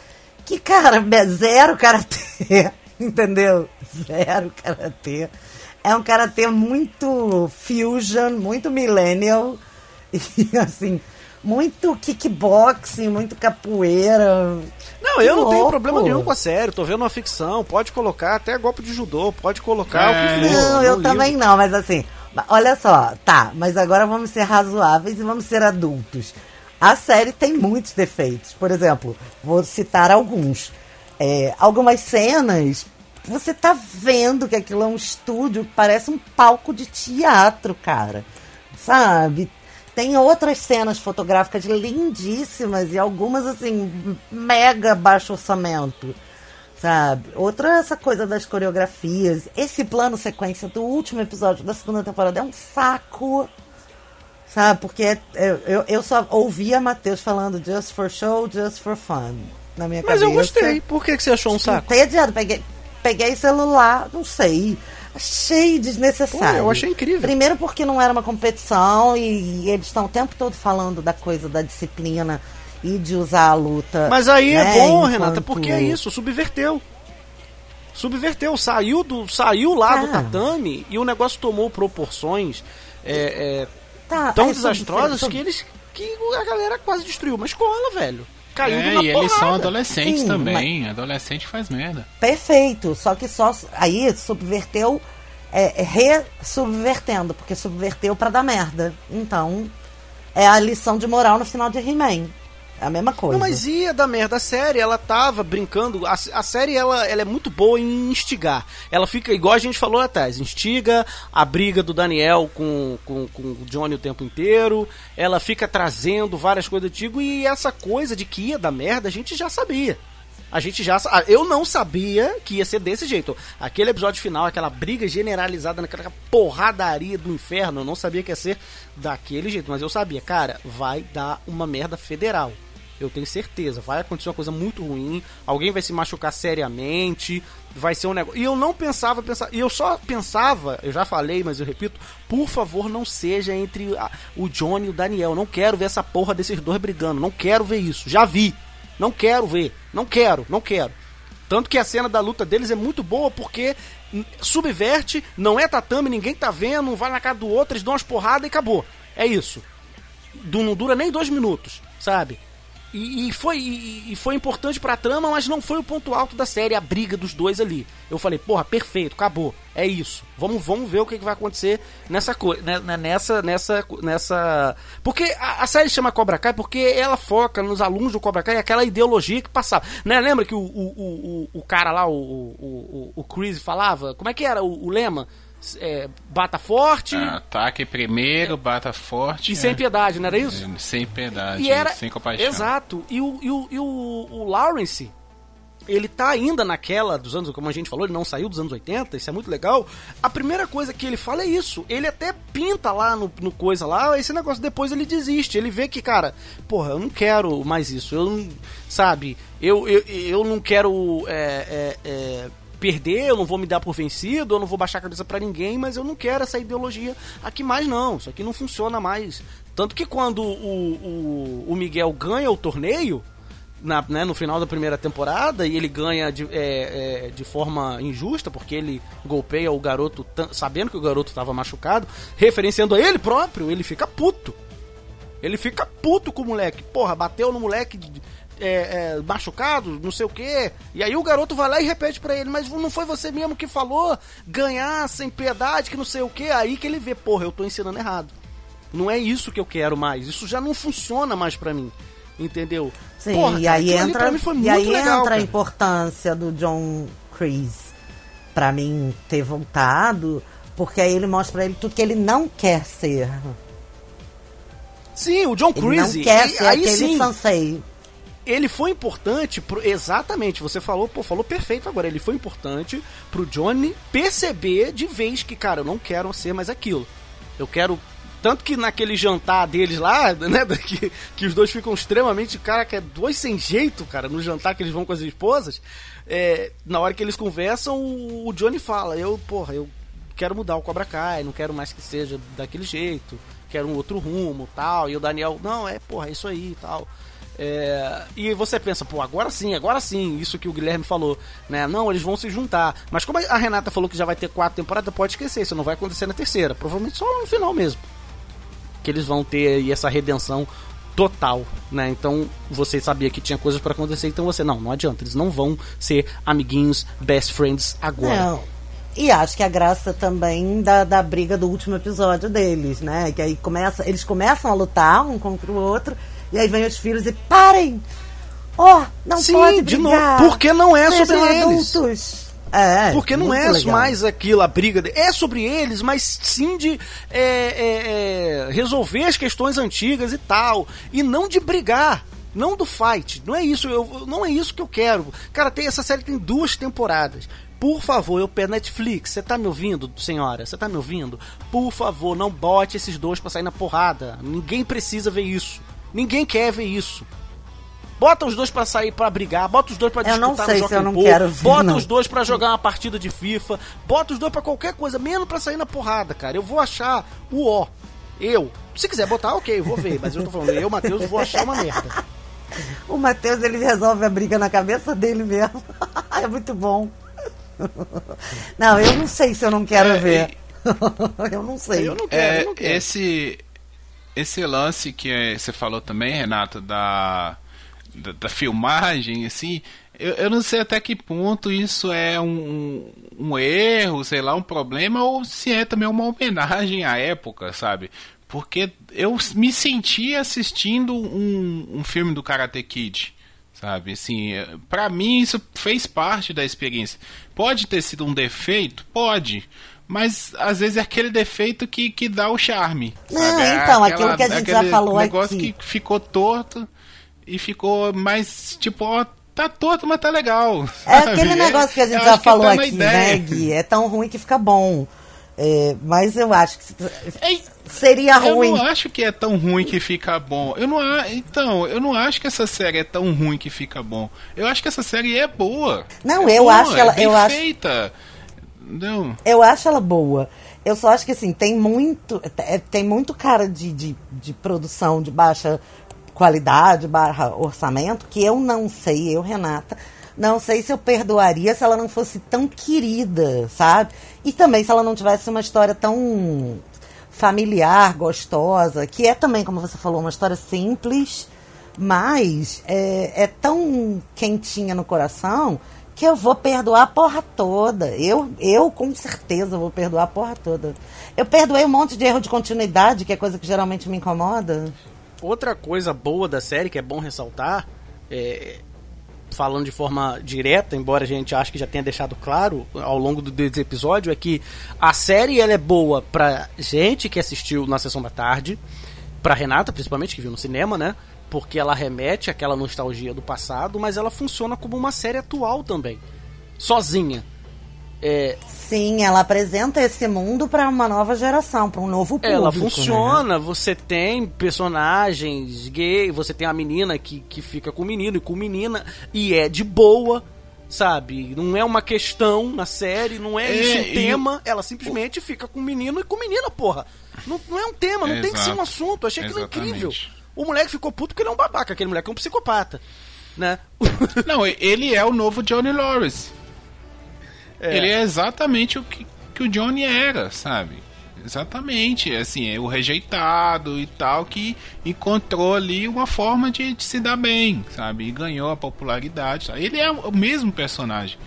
que, cara, é zero karatê, (laughs) entendeu? Zero karatê. É um karatê muito fusion, muito millennial, (laughs) e, assim, muito kickboxing, muito capoeira. Não, Que eu não tenho problema nenhum com a série, tô vendo uma ficção, pode colocar até golpe de judô, pode colocar É. o que for. Não, eu ligo. também não, mas assim, olha só, tá, mas agora vamos ser razoáveis e vamos ser adultos. A série tem muitos defeitos. Por exemplo, vou citar alguns. É, algumas cenas, você tá vendo que aquilo é um estúdio que parece um palco de teatro, cara. Sabe? Tem outras cenas fotográficas lindíssimas e algumas, assim, mega baixo orçamento. Sabe? Outra essa coisa das coreografias. Esse plano sequência do último episódio da segunda temporada é um saco. Sabe? Porque é- é- eu, eu só ouvia Matheus falando just for show, just for fun. Na minha Mas cabeça. eu gostei. Por que, que você achou um saco? Entediado. Peguei, peguei celular, não sei. Achei desnecessário. Pô, eu achei incrível. Primeiro porque não era uma competição e, e eles estão o tempo todo falando da coisa da disciplina e de usar a luta. Mas aí né, é bom, enquanto- Renata, porque é isso, subverteu. Subverteu, saiu do saiu lá do Ah. tatame e o negócio tomou proporções é, é, Tá, tão sub- desastrosas sub- que eles que a galera quase destruiu uma escola, velho. Caindo É, na e eles são porrada. adolescentes Sim, também. Adolescente faz merda. Perfeito, só que só aí subverteu, é, re-subvertendo, porque subverteu pra dar merda. Então, é a lição de moral no final de He-Man. É a mesma coisa. Não, mas ia dar merda. A série, ela tava brincando. A, a série, ela, ela é muito boa em instigar. Ela fica, igual a gente falou atrás, instiga a briga do Daniel com, com, com o Johnny o tempo inteiro. Ela fica trazendo várias coisas do antigo. E essa coisa de que ia dar merda, a gente já sabia. A gente já. sa- Eu não sabia que ia ser desse jeito. Aquele episódio final, aquela briga generalizada, naquela porradaria do inferno, eu não sabia que ia ser daquele jeito. Mas eu sabia, cara, vai dar uma merda federal. Eu tenho certeza. Vai acontecer uma coisa muito ruim. Alguém vai se machucar seriamente. Vai ser um negócio. E eu não pensava, pensava. E eu só pensava, eu já falei, mas eu repito, por favor, não seja entre a- o Johnny e o Daniel. Não quero ver essa porra desses dois brigando. Não quero ver isso. Já vi. Não quero ver. Não quero, não quero. Tanto que a cena da luta deles é muito boa porque subverte, não é tatame, ninguém tá vendo, um vai na cara do outro, eles dão umas porradas e acabou. É isso. Não dura nem dois minutos, sabe? E, e foi, e, e foi importante pra trama, mas não foi o ponto alto da série, a briga dos dois ali. Eu falei, porra, perfeito, acabou. É isso. Vamos, vamos ver o que, que vai acontecer nessa coisa. Nessa. Nessa. Nessa. Porque a, a série chama Cobra Kai porque ela foca nos alunos do Cobra Kai aquela ideologia que passava. Né? Lembra que o, o, o, o, o cara lá, o, o, o, o Chris, falava? Como é que era o, o lema? É, bata forte Ataque primeiro, bata forte. e sem piedade, não era isso? Sem piedade, E era. sem compaixão. Exato. E o, e o, e o, o Lawrence, ele tá ainda naquela dos anos, como a gente falou, ele não saiu dos anos 80, isso é muito legal. A primeira coisa que ele fala é isso. Ele até pinta lá no, no coisa lá, esse negócio, depois ele desiste. Ele vê que, cara, porra, eu não quero mais isso. Eu não. Sabe? Eu, eu, eu não quero. é, é, é, perder, eu não vou me dar por vencido, eu não vou baixar a cabeça pra ninguém, mas eu não quero essa ideologia aqui mais não. Isso aqui não funciona mais. Tanto que quando o, o, o Miguel ganha o torneio, na, né, no final da primeira temporada, e ele ganha de, é, é, de forma injusta, porque ele golpeia o garoto sabendo que o garoto estava machucado, referenciando a ele próprio, ele fica puto. Ele fica puto com o moleque. Porra, bateu no moleque é, é, machucado, não sei o quê. E aí o garoto vai lá e repete pra ele, mas não foi você mesmo que falou ganhar sem piedade, que não sei o quê. Aí que ele vê, porra, eu tô ensinando errado. Não é isso que eu quero mais. Isso já não funciona mais pra mim. Entendeu? Sim, Porra, e cara, aí entra, pra mim foi e aí legal, entra a importância do John Chris pra mim ter voltado, porque aí ele mostra pra ele tudo que ele não quer ser. Sim, o John Ele Creasy. não quer ser aí aquele sim, sensei. Ele foi importante pro, exatamente, você falou, pô, falou perfeito agora, ele foi importante pro Johnny perceber de vez que, cara, eu não quero ser mais aquilo. Eu quero tanto que naquele jantar deles lá, (laughs) né, que, que os dois ficam extremamente, cara, que é dois sem jeito, cara, no jantar que eles vão com as esposas, é, na hora que eles conversam, o, o Johnny fala, eu, porra, eu quero mudar o Cobra Kai, não quero mais que seja daquele jeito, quero um outro rumo, tal, e o Daniel, não, é, porra, é isso aí, tal. É, e você pensa, pô, agora sim, agora sim, isso que o Guilherme falou, né? Não, eles vão se juntar. Mas como a Renata falou que já vai ter quatro temporadas, pode esquecer, isso não vai acontecer na terceira. Provavelmente só no final mesmo. Que eles vão ter aí essa redenção total, né? Então você sabia que tinha coisas pra acontecer, então você, não, não adianta, eles não vão ser amiguinhos, best friends agora. Não. E acho que a graça também da, da briga do último episódio deles, né? Que aí começa, eles começam a lutar um contra o outro, e aí vem os filhos e parem! Ó, não Sim, pode de brigar! novo, porque não é Sejam sobre eles. adultos. É, Porque não é legal. mais aquilo, a briga. de- É sobre eles, mas sim de é, é, é, resolver as questões antigas e tal. E não de brigar. Não do fight. Não é isso. Eu, não é isso que eu quero. Cara, tem, essa série tem duas temporadas. Por favor, eu pego Netflix. Você tá me ouvindo, senhora? Você tá me ouvindo? Por favor, não bote esses dois pra sair na porrada. Ninguém precisa ver isso. Ninguém quer ver isso. Bota os dois pra sair pra brigar, bota os dois pra Eu não disputar sei no se eu não quero ver, bota não. os dois pra jogar uma partida de FIFA, bota os dois pra qualquer coisa, menos pra sair na porrada, cara. Eu vou achar o ó. Eu. Se quiser botar, ok, eu vou ver, mas eu tô falando, eu, Matheus, vou achar uma merda. O Matheus, ele resolve a briga na cabeça dele mesmo. (laughs) é muito bom. Não, eu não sei se eu não quero É, ver. (laughs) eu não sei. Eu não quero, É, eu não quero. esse esse lance que é, você falou também, Renato, da, da, da filmagem, assim, eu, eu não sei até que ponto isso é um, um, erro, sei lá, um problema, ou se é também uma homenagem à época, sabe? Porque eu me senti assistindo um, um filme do Karate Kid. Sabe, assim, eh, pra mim isso fez parte da experiência. Pode ter sido um defeito? Pode. Mas às vezes é aquele defeito que, que dá o charme. Não? É então, aquilo que a gente já aquele falou negócio aqui. que ficou torto e ficou mais, tipo, ó, tá torto, mas tá legal. É sabe? aquele negócio que a gente eu já acho que falou tá aqui, né, Gui? É tão ruim que fica bom. É, mas eu acho que Ei, seria Eu ruim. não acho que é tão ruim que fica bom. Eu não. Então, eu não acho que essa série é tão ruim que fica bom. Eu acho que essa série é boa. Não, É eu boa, acho ela- É bem eu acho- feita. Não. Eu acho ela boa. Eu só acho que assim, tem muito. é, Tem muito cara de, de, de produção de baixa qualidade, barra orçamento, que eu não sei, eu, Renata, não sei se eu perdoaria se ela não fosse tão querida, sabe? E também se ela não tivesse uma história tão familiar, gostosa, que é também, como você falou, uma história simples, mas é, é tão quentinha no coração que eu vou perdoar a porra toda. Eu, eu com certeza vou perdoar a porra toda. Eu perdoei um monte de erro de continuidade, que é coisa que geralmente me incomoda. Outra coisa boa da série, que é bom ressaltar, é, falando de forma direta, embora a gente ache que já tenha deixado claro ao longo do desse episódio, é que a série ela é boa pra gente que assistiu na sessão da tarde, pra Renata, principalmente, que viu no cinema, né? Porque ela remete àquela nostalgia do passado, mas ela funciona como uma série atual também. Sozinha. É, Sim, ela apresenta esse mundo para uma nova geração, para um novo público. Ela né? funciona, você tem personagens gay, você tem a menina que, que fica com o menino e com menina, e é de boa, sabe? Não é uma questão na série, não é, É, isso um e tema, ela simplesmente fica com o menino e com menina, porra. Não, não é um tema, não tem que ser um Exato. assunto. Achei aquilo Exatamente. incrível. O moleque ficou puto porque ele é um babaca, aquele moleque é um psicopata, né? (laughs) Não, ele é o novo Johnny Lawrence. Ele é exatamente o que, que o Johnny era, sabe? Exatamente, assim, é o rejeitado e tal, que encontrou ali uma forma de, de se dar bem, sabe? E ganhou a popularidade. sabe? Ele é o mesmo personagem.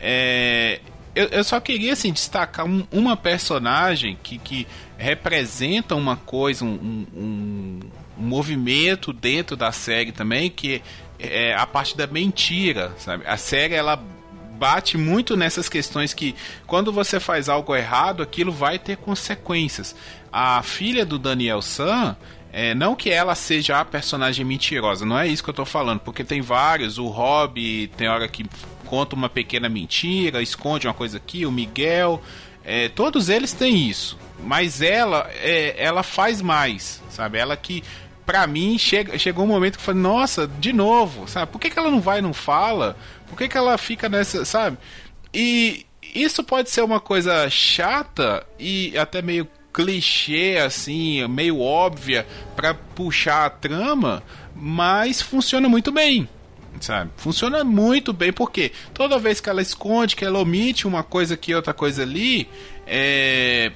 É, eu, eu só queria, assim, destacar um- uma personagem que, que representa uma coisa, um- um movimento dentro da série também, que é a parte da mentira, sabe? A série, ela bate muito nessas questões que quando você faz algo errado, aquilo vai ter consequências. A filha do Daniel San, é, não que ela seja a personagem mentirosa, não é isso que eu tô falando, porque tem vários, o Rob tem hora que conta uma pequena mentira, esconde uma coisa aqui, o Miguel, é, todos eles têm isso, mas ela, é, ela faz mais, sabe? Ela que pra mim, chega, chegou um momento que eu falei, nossa, de novo, sabe? Por que, que ela não vai e não fala? Por que, que ela fica nessa, sabe? E isso pode ser uma coisa chata e até meio clichê, assim, meio óbvia pra puxar a trama, mas funciona muito bem. Sabe? Funciona muito bem, porque toda vez que ela esconde, que ela omite uma coisa aqui outra coisa ali, é,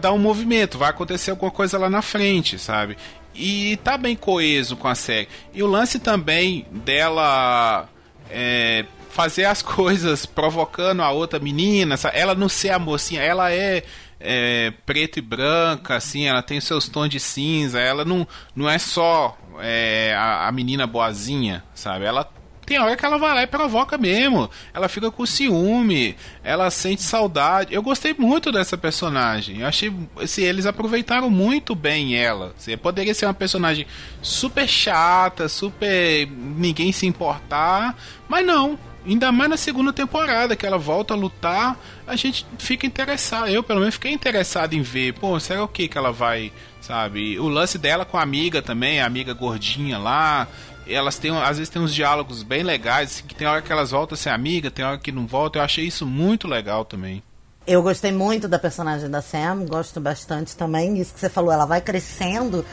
dá um movimento, vai acontecer alguma coisa lá na frente, sabe? E tá bem coeso com a série. E o lance também dela é, fazer as (laughs) coisas provocando a outra menina, sabe? ela não ser a mocinha, ela é, é preta e branca, assim, ela tem seus tons de cinza, ela não, não é só é, a, a menina boazinha, sabe? Ela tem hora que ela vai lá e provoca mesmo. Ela fica com ciúme, ela sente saudade. Eu gostei muito dessa personagem. Eu achei, assim, eles aproveitaram muito bem ela. Assim, poderia ser uma personagem super chata, super ninguém se importar, mas não. Ainda mais na segunda temporada, que ela volta a lutar, a gente fica interessado. Eu, pelo menos, fiquei interessado em ver. Pô, será o que que ela vai, sabe? O lance dela com a amiga também, a amiga gordinha lá. Elas têm, às vezes, tem uns diálogos bem legais, assim, que tem hora que elas voltam a ser amiga, tem hora que não voltam. Eu achei isso muito legal também. Eu gostei muito da personagem da Sam, gosto bastante também. Isso que você falou, ela vai crescendo.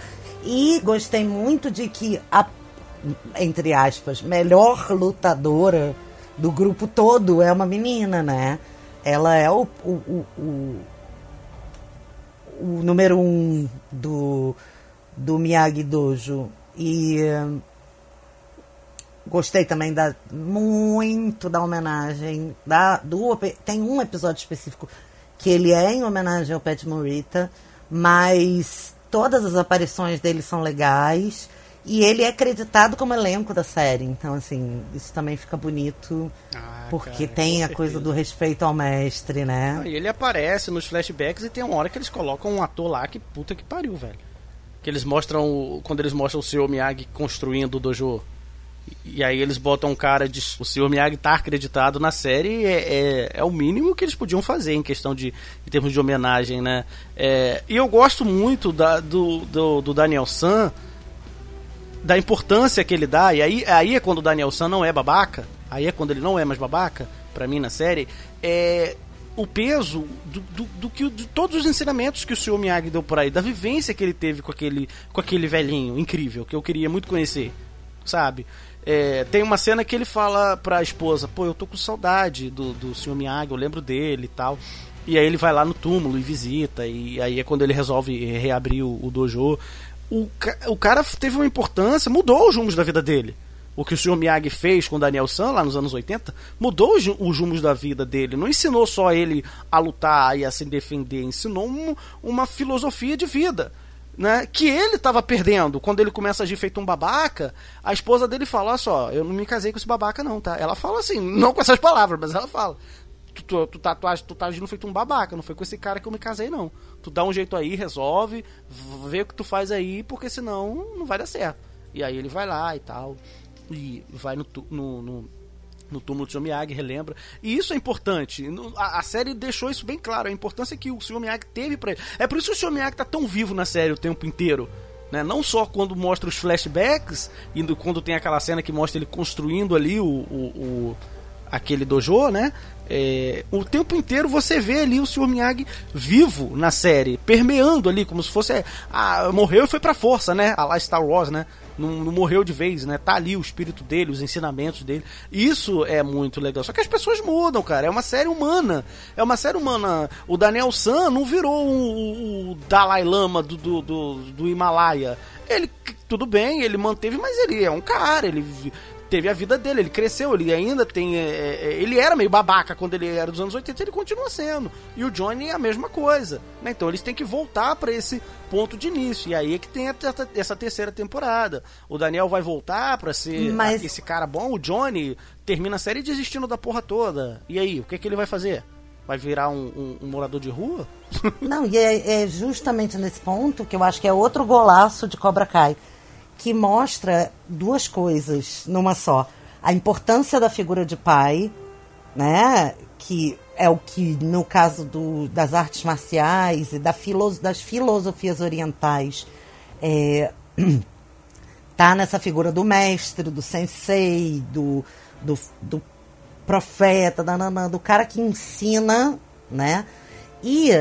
E gostei muito de que a, entre aspas, melhor lutadora do grupo todo é uma menina, né? Ela é o, o, o, o, o número um do, do Miyagi Dojo. E gostei também da, muito da homenagem. Da, do, tem um episódio específico que ele é em homenagem ao Pet Morita, mas todas as aparições dele são legais. E ele é acreditado como elenco da série. Então, assim, isso também fica bonito. Ah, porque cara, tem a certeza. coisa do respeito ao mestre, né? Ah, e ele aparece nos flashbacks e tem uma hora que eles colocam um ator lá que puta que pariu, velho. Que eles mostram. Quando eles mostram o Sr. Miyagi construindo o dojo. E aí eles botam um cara de. O Sr. Miyagi tá acreditado na série é, é, é, o mínimo que eles podiam fazer em questão de. em termos de homenagem, né? É, e eu gosto muito da, do, do, do Daniel San da importância que ele dá, e aí, aí é quando o Daniel San não é babaca, aí é quando ele não é mais babaca, para mim na série, é o peso do, do, do, que de todos os ensinamentos que o Sr. Miyagi deu por aí, da vivência que ele teve com aquele, com aquele velhinho incrível, que eu queria muito conhecer, sabe? É, tem uma cena que ele fala pra esposa, pô, eu tô com saudade do, do Sr. Miyagi, eu lembro dele e tal. E aí ele vai lá no túmulo e visita, e aí é quando ele resolve reabrir o, o dojo o, o cara teve uma importância, mudou os rumos da vida dele. O que o Sr. Miyagi fez com Daniel San lá nos anos 80 mudou os, os rumos da vida dele. Não ensinou só ele a lutar e a se defender, ensinou um, uma filosofia de vida. Né, que ele estava perdendo. Quando ele começa a agir feito um babaca, a esposa dele fala: Olha só, eu não me casei com esse babaca, não, tá? Ela fala assim, não com essas palavras, mas ela fala: Tu, tu, tu, tá, tu, tu tá agindo feito um babaca, não foi com esse cara que eu me casei, não tu dá um jeito aí, resolve, vê o que tu faz aí, porque senão não vai dar certo. E aí ele vai lá e tal, e vai no, no, no, no túmulo do Sr. Miyagi, relembra. E isso é importante. A, a, série deixou isso bem claro, a importância que o Sr. Miyagi teve para ele. É por isso que o Sr. Miyagi tá tão vivo na série o tempo inteiro. Né? Não só quando mostra os flashbacks, e quando tem aquela cena que mostra ele construindo ali o, o, o aquele dojo, né? É, o tempo inteiro você vê ali o Sr. Miyagi vivo na série, permeando ali, como se fosse. Ah, morreu e foi pra força, né? A lá Star Wars, né? Não, não, morreu de vez, né? Tá ali o espírito dele, os ensinamentos dele. Isso é muito legal. Só que as pessoas mudam, cara. É uma série humana. É uma série humana. O Daniel San não virou o, o Dalai Lama do, do, do, do Himalaia. Ele, tudo bem, ele manteve, mas ele é um cara, ele teve a vida dele, ele cresceu, ele ainda tem. É, é, ele era meio babaca quando ele era dos anos 80, ele continua sendo. E o Johnny é a mesma coisa. Né? Então eles têm que voltar para esse ponto de início. E aí é que tem essa terceira temporada. O Daniel vai voltar para ser Mas... esse cara bom, o Johnny termina a série desistindo da porra toda. E aí, o que, é que ele vai fazer? Vai virar um, um, um morador de rua? (laughs) Não, e é, é justamente nesse ponto que eu acho que é outro golaço de Cobra Kai que mostra duas coisas numa só. A importância da figura de pai, né? Que é o que, no caso do, das artes marciais e da filo, das filosofias orientais, é, (clears throat) tá nessa figura do mestre, do sensei, do, do, do profeta, do cara que ensina, né? E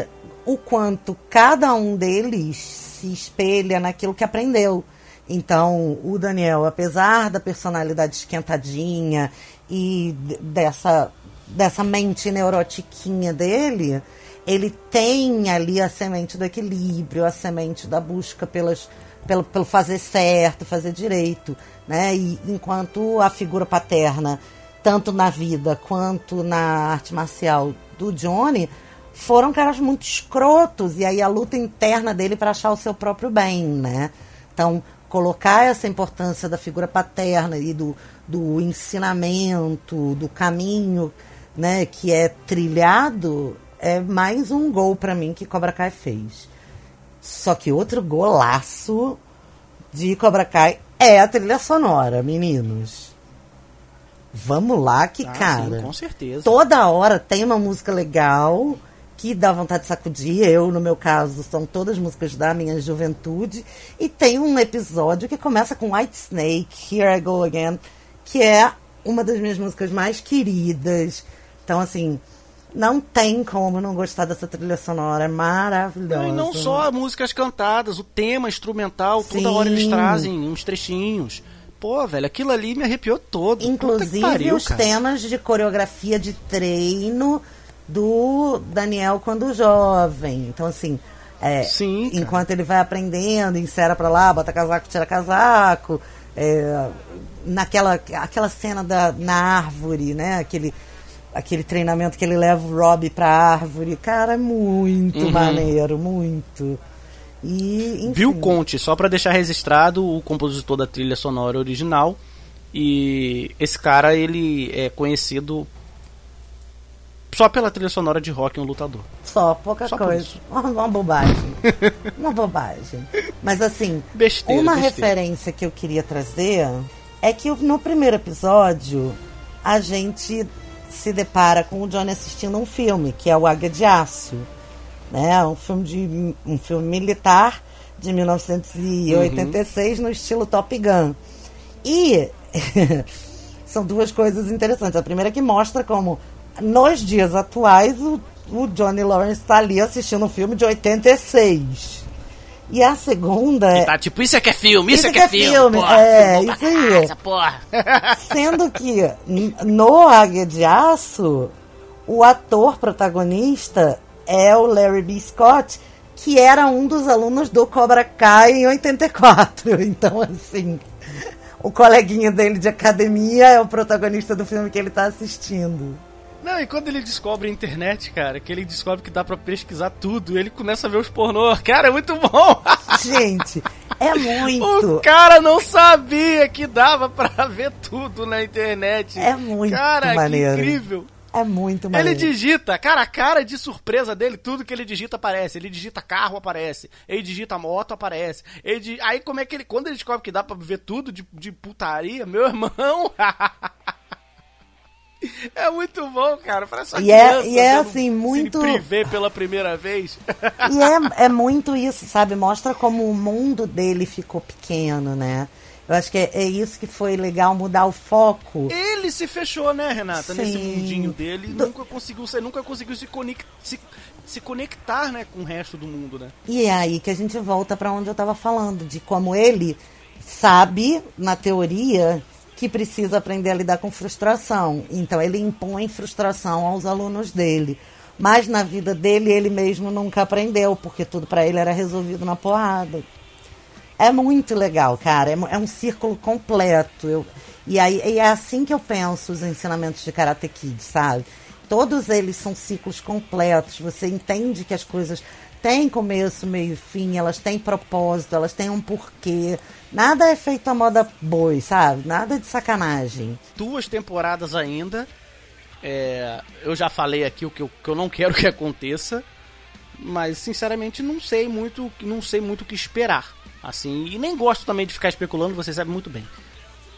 o quanto cada um deles se espelha naquilo que aprendeu. Então, o Daniel, apesar da personalidade esquentadinha e dessa, dessa mente neurotiquinha dele, ele tem ali a semente do equilíbrio, a semente da busca pelas, pelo, pelo fazer certo, fazer direito. Né? E enquanto a figura paterna, tanto na vida quanto na arte marcial do Johnny, foram caras muito escrotos. E aí a luta interna dele para achar o seu próprio bem, né? Então, colocar essa importância da figura paterna e do, do ensinamento, do caminho né, que é trilhado, é mais um gol para mim que Cobra Kai fez. Só que outro golaço de Cobra Kai é a trilha sonora, meninos. vamos lá que, Ah, cara. sim, com certeza. Toda hora tem uma música legal que dá vontade de sacudir. Eu, no meu caso, são todas músicas da minha juventude. E tem um episódio que começa com White Snake, Here I Go Again, que é uma das minhas músicas mais queridas. Então, assim, não tem como não gostar dessa trilha sonora. É maravilhosa. Não, e não só músicas cantadas, o tema instrumental, toda hora eles Sim. trazem uns trechinhos. Pô, velho, aquilo ali me arrepiou todo. Inclusive pariu, os cara. temas de coreografia de treino do Daniel quando jovem. Então, assim, é, Sim, enquanto ele vai aprendendo, insera pra lá, bota casaco, tira casaco. é, naquela aquela cena da, na árvore, né? Aquele, aquele treinamento que ele leva o Rob pra árvore. Cara, é muito Uhum. maneiro, muito. E, enfim, Bill Conte, só pra deixar registrado, o compositor da trilha sonora original. E esse cara, ele é conhecido só pela trilha sonora de Rock um Lutador. Só, pouca Só coisa. (laughs) Uma, bobagem. uma bobagem. Mas assim, Besteira, uma besteira. referência que eu queria trazer é que no primeiro episódio a gente se depara com o Johnny assistindo um filme, que é o Águia de Aço. Né? Um filme de um filme militar de 1986 no estilo Top Gun. E (laughs) são duas coisas interessantes. A primeira é que mostra como, nos dias atuais, o, o Johnny Lawrence está ali assistindo um filme de 86. E a segunda é. Tá tipo, isso é que é filme, isso, Isso é que é filme, porra, é, isso aí. essa porra. (laughs) Sendo que no Águia de Aço, o ator protagonista é o Larry B. Scott, que era um dos alunos do Cobra Kai em 84. (laughs) Então, assim, o coleguinha dele de academia é o protagonista do filme que ele tá assistindo. Não, e quando ele descobre a internet, cara, que ele descobre que dá pra pesquisar tudo, ele começa a ver os pornô. Cara, é muito bom! (laughs) Gente, é o muito. cara não sabia que dava pra ver tudo na internet. É muito Cara, maneiro. que incrível. É muito Ele maneiro. digita, cara, a cara de surpresa dele, tudo que ele digita aparece. Ele digita carro, aparece. Ele digita moto, aparece. Ele di- Aí como é que ele. Quando ele descobre que dá pra ver tudo de, de putaria, meu irmão. (laughs) é muito bom, cara. Parece uma E é- e é, vendo assim, muito- Privé pela primeira vez. E é, é muito isso, sabe? Mostra como o mundo dele ficou pequeno, né? Eu acho que é, é isso que foi legal, mudar o foco. Ele se fechou, né, Renata? Nesse Sim. mundinho dele. Do- Nunca conseguiu ser, nunca conseguiu se, se, se conectar, né, com o resto do mundo, né? E é aí que a gente volta para onde eu estava falando, de como ele sabe, na teoria, que precisa aprender a lidar com frustração. Então ele impõe frustração aos alunos dele. Mas na vida dele ele mesmo nunca aprendeu, porque tudo para ele era resolvido na porrada. É muito legal, cara. É, é um círculo completo. Eu, e, aí, e é assim que eu penso os ensinamentos de Karate Kid, sabe? Todos eles são ciclos completos. Você entende que as coisas têm começo, meio e fim, elas têm propósito, elas têm um porquê. Nada é feito à moda boi, sabe? Nada de sacanagem. duas temporadas ainda. É, eu já falei aqui o que eu, que eu não quero (laughs) que aconteça, mas sinceramente não sei muito, não sei muito o que esperar. Assim, e nem gosto também de ficar especulando, você sabe muito bem.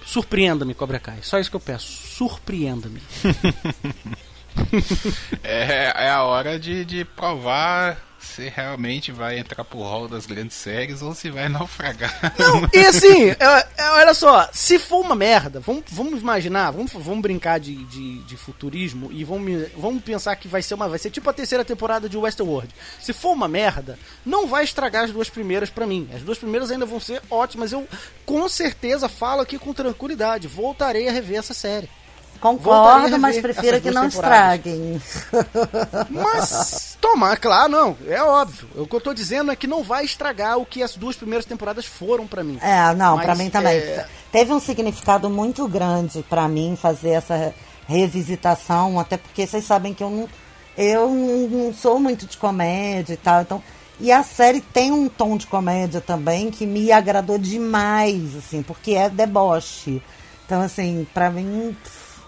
Surpreenda-me, Cobra Kai. Só isso que eu peço. Surpreenda-me. (laughs) (laughs) É, é a hora de, de provar se realmente vai entrar pro rol das grandes séries ou se vai naufragar. Não, (laughs) e assim, é, é, olha só, se for uma merda, vamos, vamos imaginar, vamos, vamos brincar de, de, de futurismo e vamos, vamos pensar que vai ser uma. Vai ser tipo a terceira temporada de Westworld. Se for uma merda, não vai estragar as duas primeiras pra mim. As duas primeiras ainda vão ser ótimas. Eu com certeza falo aqui com tranquilidade. Voltarei a rever essa série. Concordo, mas prefiro que não temporadas. estraguem. (laughs) Mas, toma, claro, não, é óbvio. O que eu tô dizendo é que não vai estragar o que as duas primeiras temporadas foram pra mim. É, não, Mas, pra mim também. é, Teve um significado muito grande pra mim fazer essa revisitação, até porque vocês sabem que eu não, eu não sou muito de comédia e tal, então. E a série tem um tom de comédia também que me agradou demais, assim, porque é deboche. Então, assim, pra mim,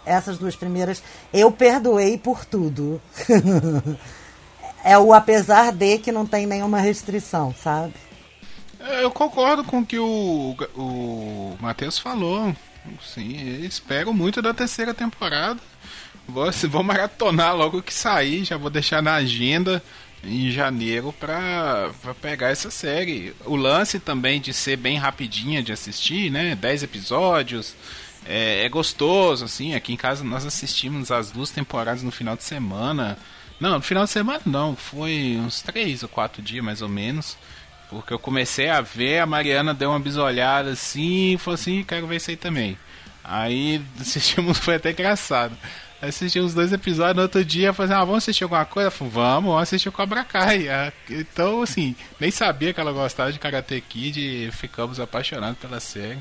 essas duas primeiras, eu perdoei por tudo. (laughs) é o apesar de que não tem nenhuma restrição, sabe? Eu concordo com o que o, o Matheus falou. Sim, espero muito da terceira temporada. Vou, (laughs) vou maratonar logo que sair, já vou deixar na agenda em janeiro pra, pra pegar essa série. O lance também de ser bem rapidinha de assistir, né? 10 episódios. É, é, gostoso, assim. Aqui em casa nós assistimos as duas temporadas no final de semana. Não, no final de semana não, foi uns três ou quatro dias mais ou menos. Porque eu comecei a ver, a Mariana deu uma bisolhada assim e falou assim: quero ver isso aí também. Aí (laughs) assistimos, foi até engraçado. Assisti uns dois episódios, no outro dia, falei, assim, ah, vamos assistir alguma coisa? Falei, vamos, vamos assistir o Cobra Kai. Ah, então, assim, nem sabia que ela gostava de Karate Kid e ficamos apaixonados pela série.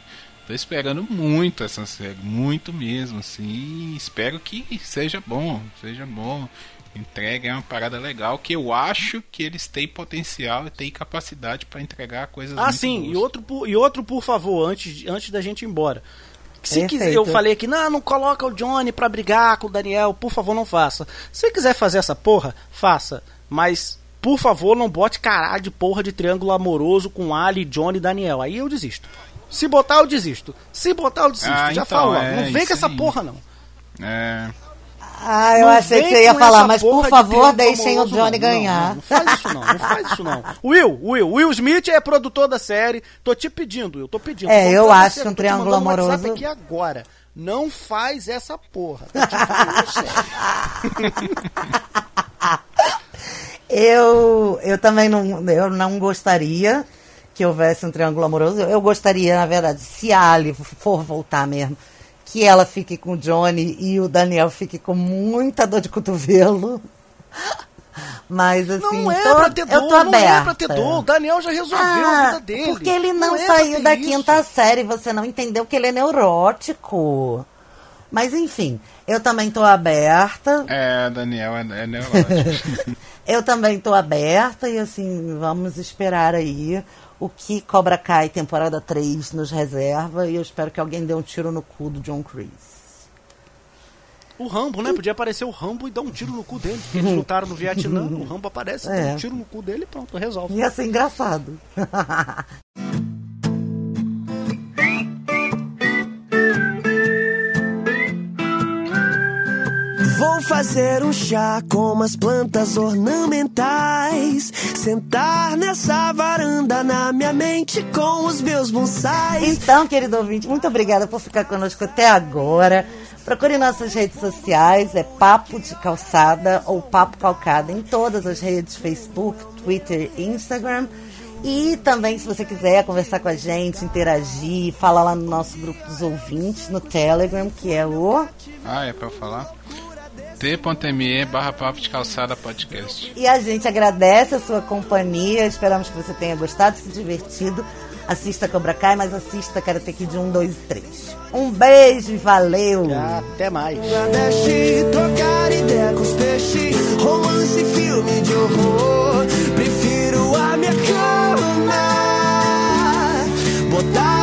Tô esperando muito essa série, muito mesmo, assim, espero que seja bom, seja bom. Entregue é uma parada legal que eu acho que eles têm potencial e têm capacidade para entregar coisas Ah, sim, boas. e outro, e outro, por favor, antes, antes da gente ir embora. Se quiser, eu falei aqui, não, não coloca o Johnny pra brigar com o Daniel, por favor, não faça. Se quiser fazer essa porra, faça. Mas, por favor, não bote caralho de porra de triângulo amoroso com Ali, Johnny e Daniel. Aí eu desisto. Se botar, eu desisto. Se botar, eu desisto. Ah, Já então, falo, é, não vem com essa porra, não. É. Ah, eu não achei que você ia falar, mas por favor, deixem o Johnny não, ganhar. Não, não, faz isso não, não faz isso não. (laughs) Will, Will, Will Smith é produtor da série. Tô te pedindo, eu tô pedindo. É, eu acho série, um triângulo amoroso. aqui agora. Não faz essa porra. (laughs) eu, eu também não, eu não gostaria que houvesse um triângulo amoroso. Eu gostaria, na verdade, se a Ali for voltar mesmo, que ela fique com o Johnny e o Daniel fique com muita dor de cotovelo. (laughs) Mas assim, não é tô, pra ter dor, eu tô não é pra ter dor. O Daniel já resolveu ah, a vida dele. Porque ele não, não é saiu da isso. quinta série, você não entendeu que ele é neurótico. Mas enfim, eu também tô aberta. É, Daniel é, é neurótico. (laughs) eu também tô aberta e assim, vamos esperar aí o que Cobra Kai temporada 3 nos reserva e eu espero que alguém dê um tiro no cu do John Chris. O Rambo, né? Podia aparecer o Rambo e dar um tiro no cu dele. Eles lutaram no Vietnã, o Rambo aparece, é. dá um (laughs) tiro no cu dele e pronto, resolve. Ia ser engraçado. (laughs) Vou fazer um chá com umas plantas ornamentais. Sentar nessa varanda na minha mente com os meus bonsais. Então, querido ouvinte, muito obrigada por ficar conosco até agora. Procure nossas redes sociais, é Papo de Calçada ou Papo Calcada em todas as redes, Facebook, Twitter e Instagram. E também, se você quiser conversar com a gente, interagir, fala lá no nosso grupo dos ouvintes, no Telegram, que é o. Ah, é pra eu falar? t.me barra papo de calçada podcast. E a gente agradece a sua companhia. Esperamos que você tenha gostado, se divertido. Assista Cobra Kai, mas assista Karate Kid 1, 2 e 3. Um beijo e valeu! Até mais! trocar ideia com os peixes, romance, filme de horror. Prefiro a minha cama, botar